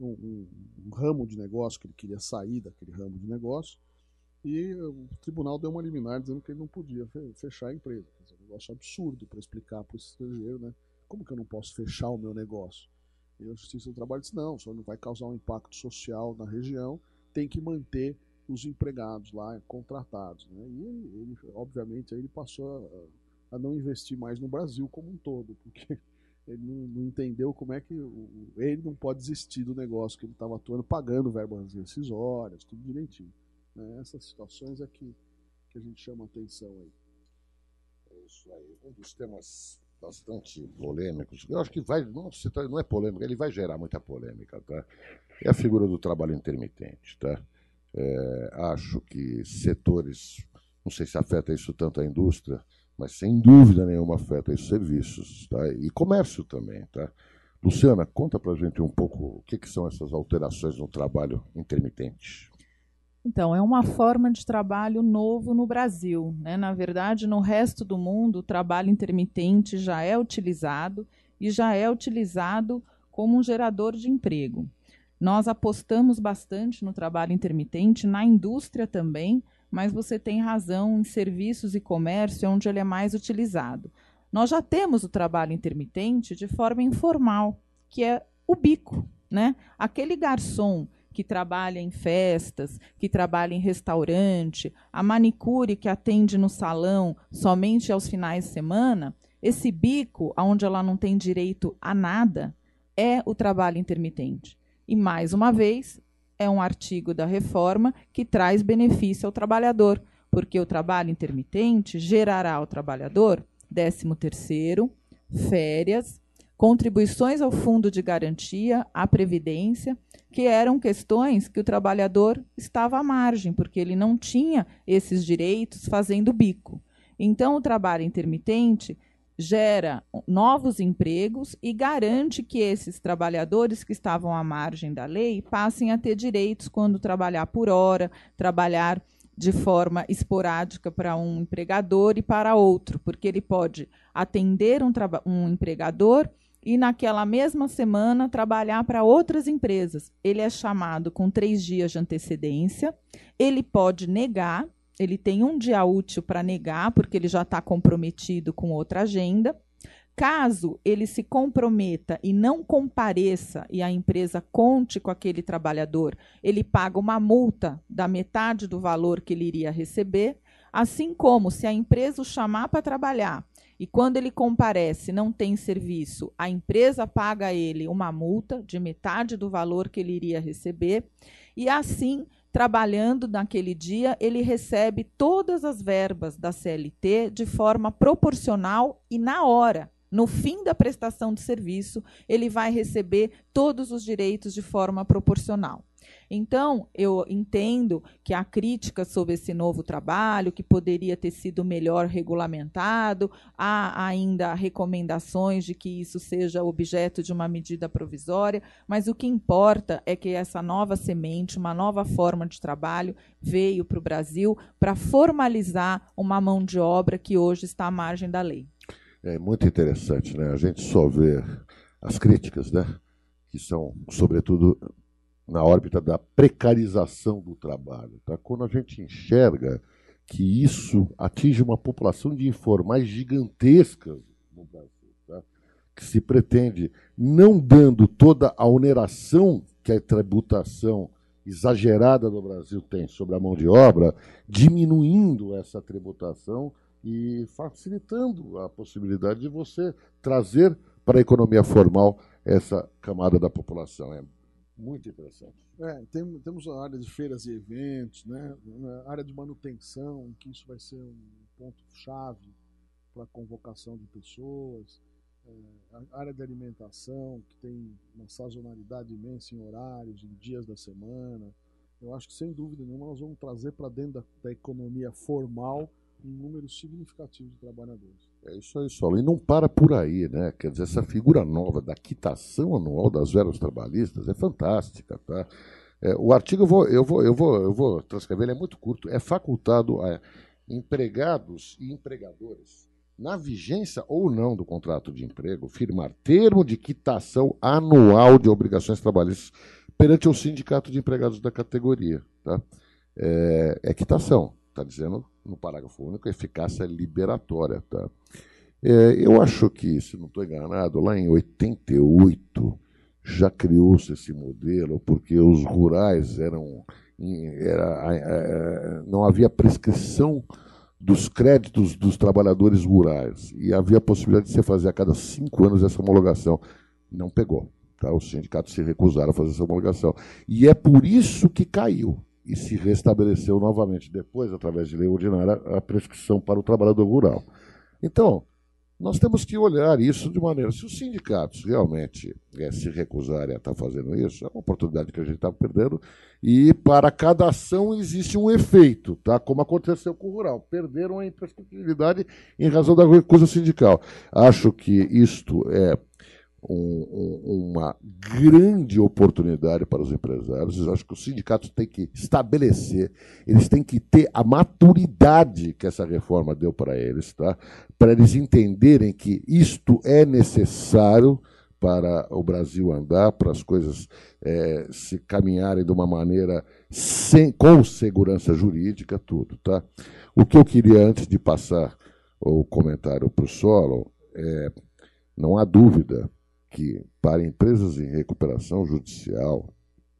um, um, um, ramo de negócio que ele queria sair daquele ramo de negócio e o tribunal deu uma liminar dizendo que ele não podia fechar a empresa. Um negócio absurdo para explicar para o estrangeiro, né? Como que eu não posso fechar o meu negócio? E a Justiça do Trabalho disse, não, só não vai causar um impacto social na região, tem que manter os empregados lá contratados. Né? E ele, ele, obviamente, aí ele passou a, a, não investir mais no Brasil como um todo, porque ele não, não entendeu como é que o, ele não pode desistir do negócio que ele estava atuando, pagando verbas rescisórias, tudo direitinho. Né? Essas situações é que, que a gente chama atenção aí. É isso aí. Um dos temas bastante polêmicos. Eu acho que vai, não, não é polêmica, ele vai gerar muita polêmica, tá? É a figura do trabalho intermitente, tá? É, acho que setores, não sei se afeta isso tanto a indústria, mas sem dúvida nenhuma afeta os serviços, tá? E comércio também, tá? Luciana, conta para gente um pouco o que, que são essas alterações no trabalho intermitente. Então, é uma forma de trabalho novo no Brasil. Né? Na verdade, no resto do mundo, o trabalho intermitente já é utilizado e já é utilizado como um gerador de emprego. Nós apostamos bastante no trabalho intermitente, na indústria também, mas você tem razão, em serviços e comércio é onde ele é mais utilizado. Nós já temos o trabalho intermitente de forma informal, que é o bico. Né? Aquele garçom que trabalha em festas, que trabalha em restaurante, a manicure que atende no salão somente aos finais de semana, esse bico, onde ela não tem direito a nada, é o trabalho intermitente. E, mais uma vez, é um artigo da reforma que traz benefício ao trabalhador, porque o trabalho intermitente gerará ao trabalhador 13 terceiro, férias, contribuições ao fundo de garantia, à previdência, que eram questões que o trabalhador estava à margem, porque ele não tinha esses direitos fazendo bico. Então, o trabalho intermitente gera novos empregos e garante que esses trabalhadores que estavam à margem da lei passem a ter direitos quando trabalhar por hora, trabalhar de forma esporádica para um empregador e para outro, porque ele pode atender um, um empregador e naquela mesma semana trabalhar para outras empresas. Ele é chamado com três dias de antecedência, ele pode negar, ele tem um dia útil para negar, porque ele já está comprometido com outra agenda. Caso ele se comprometa e não compareça e a empresa conte com aquele trabalhador, ele paga uma multa da metade do valor que ele iria receber. Assim como se a empresa o chamar para trabalhar e quando ele comparece, não tem serviço, a empresa paga a ele uma multa de metade do valor que ele iria receber, e assim, trabalhando naquele dia, ele recebe todas as verbas da CLT de forma proporcional e na hora. No fim da prestação de serviço, ele vai receber todos os direitos de forma proporcional. Então, eu entendo que há críticas sobre esse novo trabalho, que poderia ter sido melhor regulamentado, há ainda recomendações de que isso seja objeto de uma medida provisória, mas o que importa é que essa nova semente, uma nova forma de trabalho, veio para o Brasil para formalizar uma mão de obra que hoje está à margem da lei. É muito interessante, né? A gente só vê as críticas, né? Que são, sobretudo, na órbita da precarização do trabalho. Tá? Quando a gente enxerga que isso atinge uma população de informais gigantescas no Brasil, tá? que se pretende, não dando toda a oneração que a tributação exagerada do Brasil tem sobre a mão de obra, diminuindo essa tributação e facilitando a possibilidade de você trazer para a economia formal essa camada da população. É muito interessante. É, tem, temos a área de feiras e eventos, né? a área de manutenção, que isso vai ser um ponto-chave para a convocação de pessoas. É, a área de alimentação, que tem uma sazonalidade imensa em horários, em dias da semana. Eu acho que, sem dúvida nenhuma, nós vamos trazer para dentro da, da economia formal um número significativo de trabalhadores. É isso aí, Solo. E não para por aí, né? Quer dizer, essa figura nova da quitação anual das verbas trabalhistas é fantástica, tá? É, o artigo eu vou, eu vou, eu vou, eu vou transcrever, ele é muito curto. É facultado a empregados e empregadores, na vigência ou não do contrato de emprego, firmar termo de quitação anual de obrigações trabalhistas perante o sindicato de empregados da categoria, tá? É, é quitação, está dizendo no parágrafo único, eficácia liberatória. Tá? É, eu acho que, se não estou enganado, lá em 88 já criou-se esse modelo, porque os rurais eram. Era, não havia prescrição dos créditos dos trabalhadores rurais e havia a possibilidade de você fazer a cada cinco anos essa homologação. Não pegou. Tá? Os sindicatos se recusaram a fazer essa homologação. E é por isso que caiu e se restabeleceu novamente, depois, através de lei ordinária, a prescrição para o trabalhador rural. Então, nós temos que olhar isso de maneira. Se os sindicatos realmente é, se recusarem a estar fazendo isso, é uma oportunidade que a gente está perdendo. E para cada ação existe um efeito, tá? como aconteceu com o rural. Perderam a imprescritibilidade em razão da recusa sindical. Acho que isto é um, um, uma grande oportunidade para os empresários. Eu acho que os sindicatos têm que estabelecer, eles têm que ter a maturidade que essa reforma deu para eles, tá? para eles entenderem que isto é necessário para o Brasil andar, para as coisas é, se caminharem de uma maneira sem, com segurança jurídica, tudo. Tá? O que eu queria, antes de passar o comentário para o solo, é, não há dúvida que para empresas em recuperação judicial,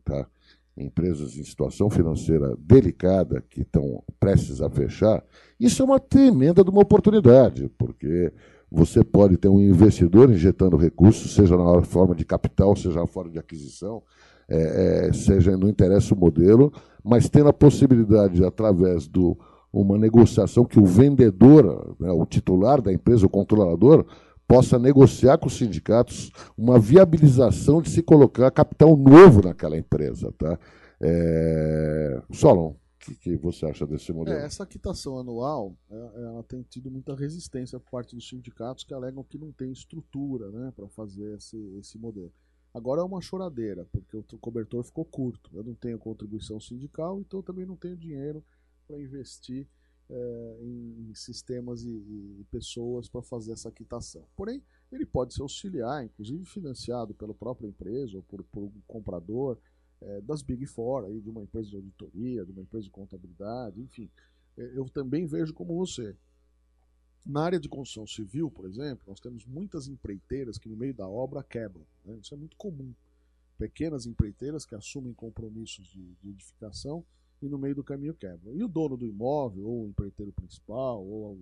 tá? empresas em situação financeira delicada que estão prestes a fechar, isso é uma tremenda de uma oportunidade, porque você pode ter um investidor injetando recursos, seja na forma de capital, seja na forma de aquisição, é, é, seja não interessa o modelo, mas tendo a possibilidade, através de uma negociação que o vendedor, né, o titular da empresa, o controlador, possa negociar com os sindicatos uma viabilização de se colocar capital novo naquela empresa. Tá? É... Solon, o que, que, você acha desse modelo? É, essa quitação anual é, ela tem tido muita resistência por parte dos sindicatos que alegam que não tem estrutura né, para fazer esse, esse modelo. Agora é uma choradeira, porque o cobertor ficou curto. Eu não tenho contribuição sindical, então também não tenho dinheiro para investir é, em sistemas e, e pessoas para fazer essa quitação. Porém, ele pode se auxiliar, inclusive financiado pela própria empresa ou por, por um comprador é, das Big Four, aí, de uma empresa de auditoria, de uma empresa de contabilidade, enfim. É, eu também vejo como você. Na área de construção civil, por exemplo, nós temos muitas empreiteiras que no meio da obra quebram. Né? Isso é muito comum. Pequenas empreiteiras que assumem compromissos de, de edificação e no meio do caminho quebra. E o dono do imóvel, ou o empreiteiro principal, ou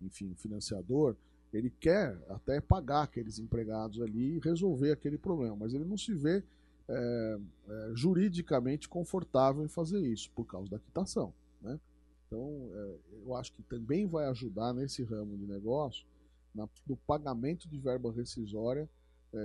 enfim, o financiador, ele quer até pagar aqueles empregados ali e resolver aquele problema, mas ele não se vê é, é, juridicamente confortável em fazer isso por causa da quitação. Né? Então, é, eu acho que também vai ajudar nesse ramo de negócio na, no pagamento de verba rescisória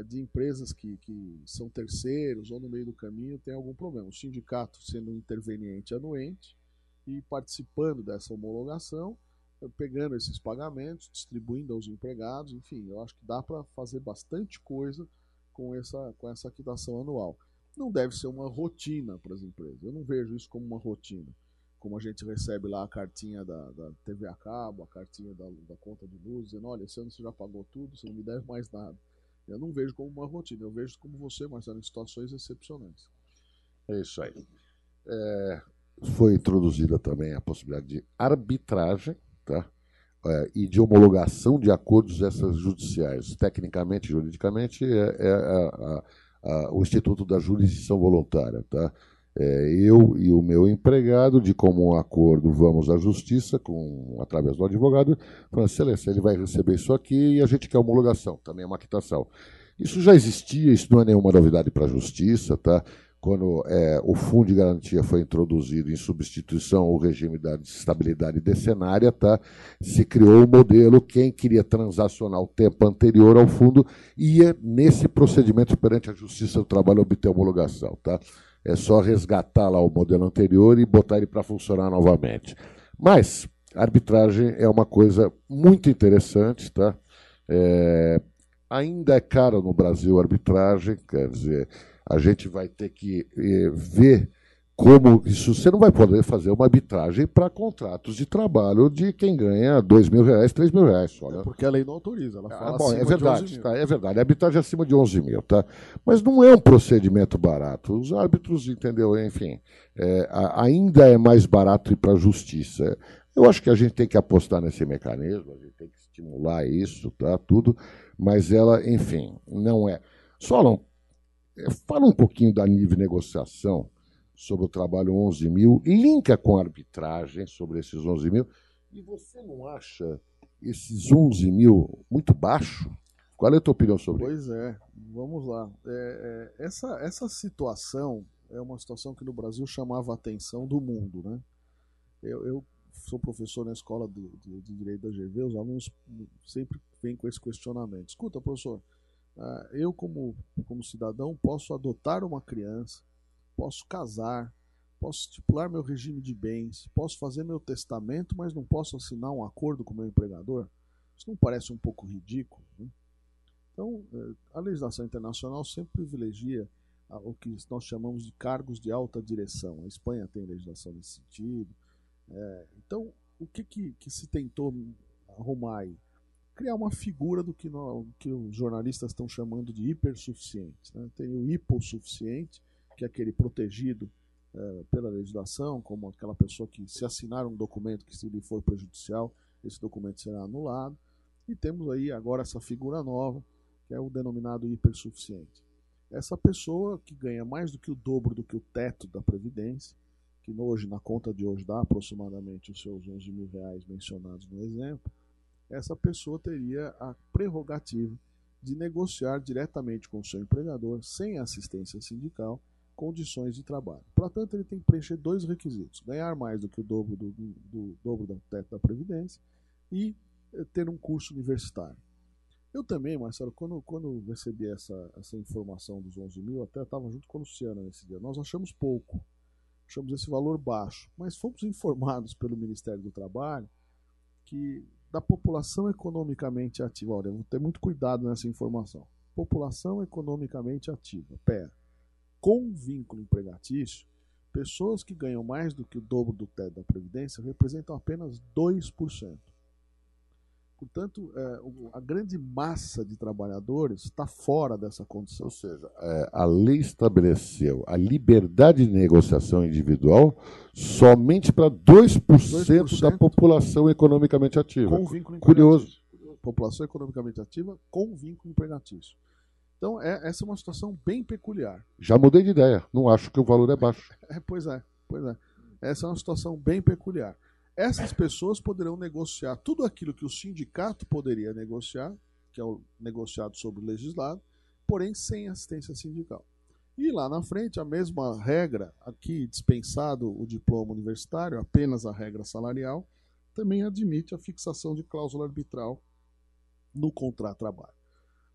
de empresas que, que são terceiros ou no meio do caminho tem algum problema. O sindicato sendo interveniente anuente e participando dessa homologação, é, pegando esses pagamentos, distribuindo aos empregados, enfim, eu acho que dá para fazer bastante coisa com essa, com essa quitação anual. Não deve ser uma rotina para as empresas. Eu não vejo isso como uma rotina. Como a gente recebe lá a cartinha da, da TV a cabo, a cartinha da, da conta de luz, dizendo: olha, esse ano você já pagou tudo, você não me deve mais nada. Eu não vejo como uma rotina, eu vejo como você, Marcelo, em situações excepcionais. É isso aí. É, foi introduzida também a possibilidade de arbitragem tá? É, e de homologação de acordos extrajudiciais. Tecnicamente, juridicamente, é, é a, a, a, o Instituto da Jurisdição Voluntária. Tá? É, eu e o meu empregado, de comum acordo, vamos à justiça, com, através do advogado, falando, excelência, ele vai receber isso aqui e a gente quer homologação, também é uma quitação. Isso já existia, isso não é nenhuma novidade para a justiça, tá? Quando é, o Fundo de Garantia foi introduzido em substituição ao regime da estabilidade decenária, tá? se criou o um modelo, quem queria transacionar o tempo anterior ao fundo ia nesse procedimento perante a Justiça do Trabalho obter homologação. Tá? É só resgatar lá o modelo anterior e botar ele para funcionar novamente. Mas arbitragem é uma coisa muito interessante, tá? É, ainda é cara no Brasil a arbitragem, quer dizer, a gente vai ter que eh, ver como isso você não vai poder fazer uma arbitragem para contratos de trabalho de quem ganha dois mil reais, três mil reais. Olha. É porque a lei não autoriza, ela ah, fala ah, bom, é verdade, tá, é verdade. A arbitragem é acima de 11 mil, tá? Mas não é um procedimento barato. Os árbitros, entendeu? Enfim, é, ainda é mais barato ir para a justiça. Eu acho que a gente tem que apostar nesse mecanismo, a gente tem que estimular isso, tá? Tudo, mas ela, enfim, não é. Solon, é, fala um pouquinho da nível de negociação sobre o trabalho 11 mil, linka com arbitragem sobre esses 11 mil. E você não acha esses 11 mil muito baixo? Qual é a tua opinião sobre pois isso? Pois é, vamos lá. É, é, essa, essa situação é uma situação que no Brasil chamava a atenção do mundo. Né? Eu, eu sou professor na escola de, de Direito da GV, os alunos sempre vêm com esse questionamento. Escuta, professor, ah, eu como, como cidadão posso adotar uma criança, posso casar, posso estipular meu regime de bens, posso fazer meu testamento, mas não posso assinar um acordo com meu empregador? Isso não parece um pouco ridículo? Né? Então, eh, a legislação internacional sempre privilegia o que nós chamamos de cargos de alta direção. A Espanha tem legislação nesse sentido. É, então, o que, que, que, se tentou arrumar aí? Criar uma figura do que, no, que os jornalistas estão chamando de hipersuficiente. Né? Tem o hipossuficiente, que é aquele protegido é, pela legislação, como aquela pessoa que, se assinar um documento que se lhe for prejudicial, esse documento será anulado. E temos aí agora essa figura nova, que é o denominado hipersuficiente. Essa pessoa que ganha mais do que o dobro do que o teto da Previdência, que hoje, na conta de hoje, dá aproximadamente os seus 11 mil reais mencionados no exemplo, essa pessoa teria a prerrogativa de negociar diretamente com o seu empregador, sem assistência sindical, condições de trabalho. Portanto, ele tem que preencher dois requisitos: ganhar mais do que o dobro do, do, do dobro do teto da Previdência e eh, ter um curso universitário. Eu também, Marcelo, quando, quando recebi essa, essa informação dos 11 mil, até estava junto com a Luciana nesse dia, nós achamos pouco, achamos esse valor baixo, mas fomos informados pelo Ministério do Trabalho que da população economicamente ativa, olha, vou ter muito cuidado nessa informação, população economicamente ativa, PEA, com vínculo empregatício, pessoas que ganham mais do que o dobro do teto da Previdência representam apenas 2%. Portanto, é, a grande massa de trabalhadores está fora dessa condição. Ou seja, é, a lei estabeleceu a liberdade de negociação individual somente para 2%, 2% da população economicamente ativa. Com vínculo Curioso. População economicamente ativa com vínculo empregatício. Então, é, essa é uma situação bem peculiar. Já mudei de ideia. Não acho que o valor é baixo. É, pois é, pois é. Essa é uma situação bem peculiar. Essas pessoas poderão negociar tudo aquilo que o sindicato poderia negociar, que é o negociado sobre o legislado, porém sem assistência sindical. E lá na frente, a mesma regra, aqui dispensado o diploma universitário, apenas a regra salarial, também admite a fixação de cláusula arbitral no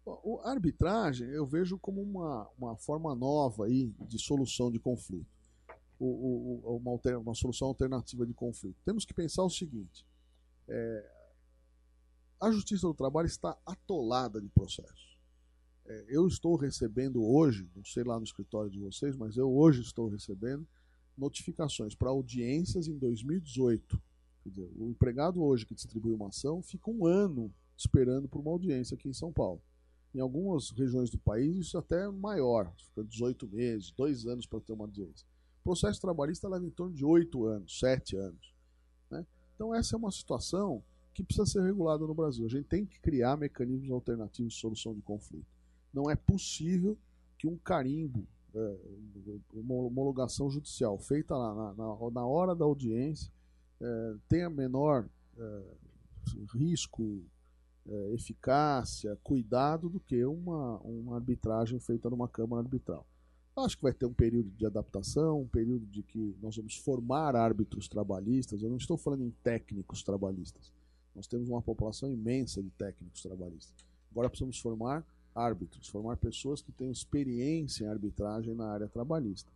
contrato-trabalho. A arbitragem eu vejo como uma, uma forma nova aí de solução de conflito, o, o, uma, alter, uma solução alternativa de conflito. Temos que pensar o seguinte: é, a Justiça do Trabalho está atolada de processos. É, eu estou recebendo hoje, não sei lá no escritório de vocês, mas eu hoje estou recebendo notificações para audiências em 2018. Quer dizer, o empregado hoje que distribui uma ação fica um ano esperando por uma audiência aqui em São Paulo. Em algumas regiões do país, isso é até maior, fica 18 meses, dois anos para ter uma audiência. O processo trabalhista leva em torno de 8 anos, 7 anos. Né? Então, essa é uma situação que precisa ser regulada no Brasil. A gente tem que criar mecanismos alternativos de solução de conflito. Não é possível que um carimbo, é, uma homologação judicial feita na, na hora da audiência, é, tenha menor é, risco, é, eficácia, cuidado do que uma, uma arbitragem feita numa Câmara Arbitral. Acho que vai ter um período de adaptação, um período de que nós vamos formar árbitros trabalhistas. Eu não estou falando em técnicos trabalhistas. Nós temos uma população imensa de técnicos trabalhistas. Agora precisamos formar árbitros, formar pessoas que tenham experiência em arbitragem na área trabalhista.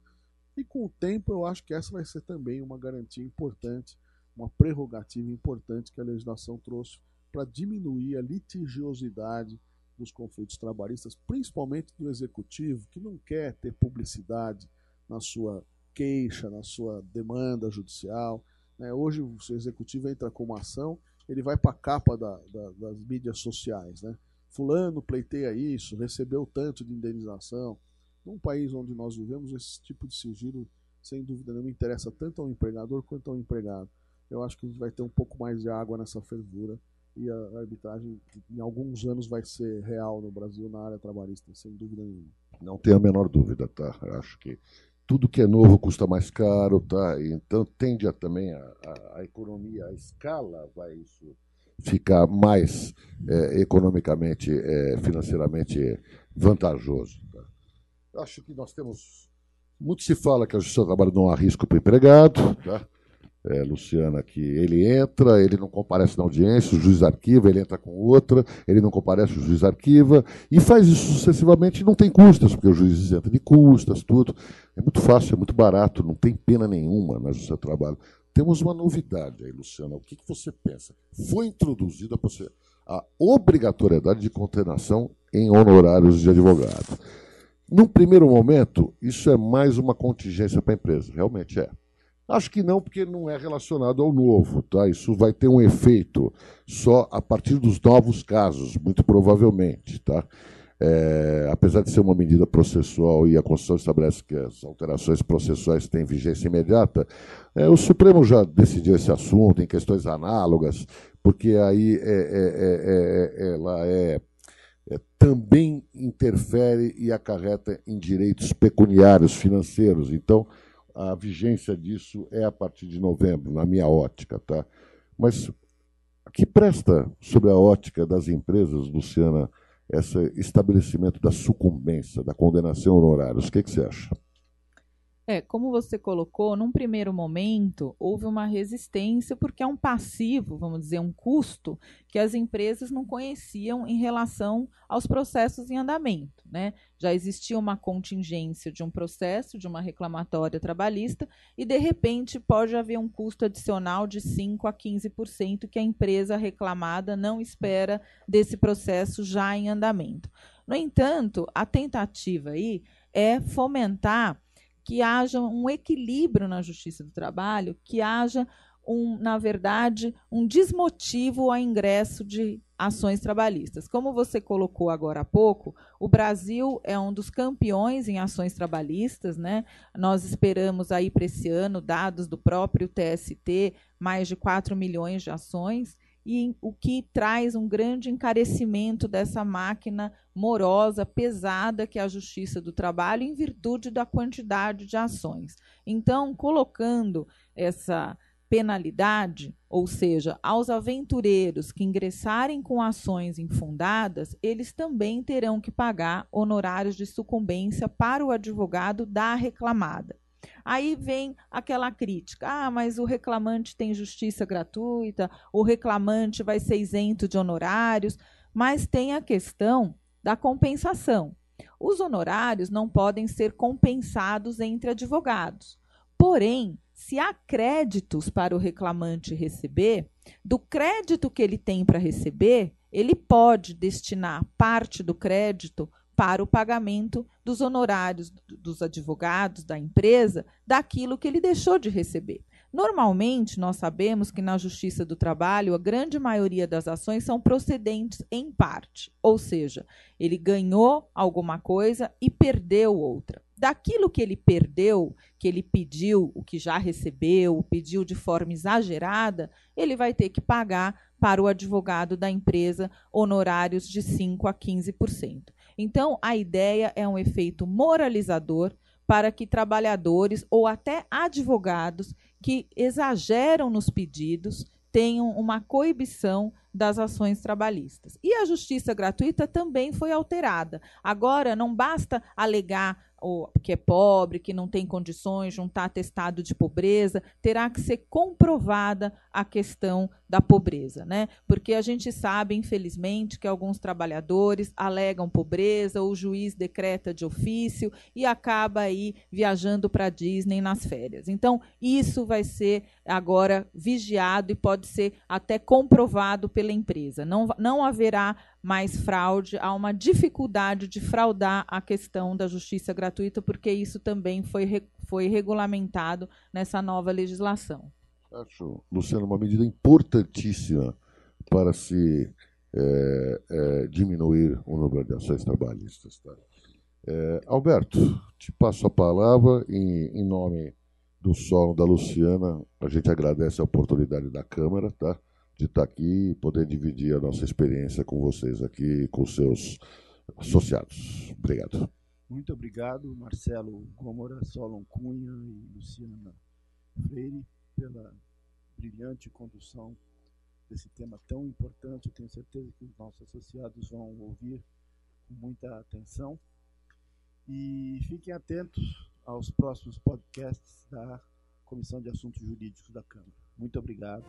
E com o tempo, eu acho que essa vai ser também uma garantia importante, uma prerrogativa importante que a legislação trouxe para diminuir a litigiosidade dos conflitos trabalhistas, principalmente do executivo, que não quer ter publicidade na sua queixa, na sua demanda judicial. Né? Hoje, o executivo entra com uma ação, ele vai para a capa da, da, das mídias sociais. Né? Fulano pleiteia isso, recebeu tanto de indenização. Num país onde nós vivemos, esse tipo de sigilo, sem dúvida nenhuma, interessa tanto ao empregador quanto ao empregado. Eu acho que a gente vai ter um pouco mais de água nessa fervura e a arbitragem em alguns anos vai ser real no Brasil na área trabalhista, sem dúvida nenhuma. Não tenho a menor dúvida, tá? Acho que tudo que é novo custa mais caro, tá? Então tende a, também a, a, a economia, a escala vai isso ficar mais é, economicamente, é, financeiramente vantajoso. Tá? Acho que nós temos muito se fala que a justiça do trabalho não há risco para o empregado, tá? É, Luciana, que ele entra, ele não comparece na audiência, o juiz arquiva, ele entra com outra, ele não comparece, o juiz arquiva, e faz isso sucessivamente não tem custas, porque o juiz isenta de custas, tudo. É muito fácil, é muito barato, não tem pena nenhuma na justiça do trabalho. Temos uma novidade aí, Luciana. O que, que você pensa? Foi introduzida a obrigatoriedade de condenação em honorários de advogado. Num primeiro momento, isso é mais uma contingência para a empresa, realmente é. Acho que não, porque não é relacionado ao novo. Tá? Isso vai ter um efeito só a partir dos novos casos, muito provavelmente. Tá? É, apesar de ser uma medida processual e a Constituição estabelece que as alterações processuais têm vigência imediata, é, o Supremo já decidiu esse assunto em questões análogas, porque aí é, é, é, é ela também interfere e acarreta em direitos pecuniários financeiros. Então, a vigência disso é a partir de novembro, na minha ótica. Tá? Mas que presta sobre a ótica das empresas, Luciana, esse estabelecimento da sucumbência, da condenação honorários? O que, que você acha? É, como você colocou, num primeiro momento houve uma resistência porque é um passivo, vamos dizer, um custo que as empresas não conheciam em relação aos processos em andamento. Né? Já existia uma contingência de um processo, de uma reclamatória trabalhista, e de repente pode haver um custo adicional de 5 a 15% que a empresa reclamada não espera desse processo já em andamento. No entanto, a tentativa aí é fomentar que haja um equilíbrio na justiça do trabalho, que haja um, na verdade, um desmotivo ao ingresso de ações trabalhistas. Como você colocou agora há pouco, o Brasil é um dos campeões em ações trabalhistas, né? Nós esperamos aí para esse ano dados do próprio TST, mais de 4 milhões de ações e o que traz um grande encarecimento dessa máquina morosa, pesada que é a Justiça do Trabalho, em virtude da quantidade de ações. Então, colocando essa penalidade, ou seja, aos aventureiros que ingressarem com ações infundadas, eles também terão que pagar honorários de sucumbência para o advogado da reclamada. Aí vem aquela crítica: ah, mas o reclamante tem justiça gratuita, o reclamante vai ser isento de honorários. mas tem a questão da compensação. Os honorários não podem ser compensados entre advogados. Porém, se há créditos para o reclamante receber, do crédito que ele tem para receber, ele pode destinar parte do crédito para o pagamento dos honorários dos advogados da empresa daquilo que ele deixou de receber. Normalmente, nós sabemos que na Justiça do Trabalho, a grande maioria das ações são procedentes em parte, ou seja, ele ganhou alguma coisa e perdeu outra. Daquilo que ele perdeu, que ele pediu, o que já recebeu, pediu de forma exagerada, ele vai ter que pagar para o advogado da empresa honorários de 5 a 15%. Então, a ideia é um efeito moralizador para que trabalhadores ou até advogados que exageram nos pedidos tenham uma coibição das ações trabalhistas. E a justiça gratuita também foi alterada. Agora não basta alegar que é pobre, que não tem condições, juntar atestado de pobreza, terá que ser comprovada a questão da pobreza, né? Porque a gente sabe, infelizmente, que alguns trabalhadores alegam pobreza, o juiz decreta de ofício e acaba aí viajando para Disney nas férias. Então, isso vai ser agora vigiado e pode ser até comprovado pela empresa. Não, não haverá mais fraude, há uma dificuldade de fraudar a questão da justiça gratuita, porque isso também foi, foi regulamentado nessa nova legislação. Acho, Luciano, uma medida importantíssima para se é, é, diminuir o número de ações trabalhistas. Tá? É, Alberto, te passo a palavra em, em nome do Solo da Luciana. A gente agradece a oportunidade da Câmara, tá? De estar aqui e poder dividir a nossa experiência com vocês aqui, com seus associados. Obrigado. Muito obrigado, Marcelo Gomora, Solon Cunha e Luciana Freire, pela brilhante condução desse tema tão importante. Eu tenho certeza que os nossos associados vão ouvir com muita atenção. E fiquem atentos aos próximos podcasts da Comissão de Assuntos Jurídicos da Câmara. Muito obrigado.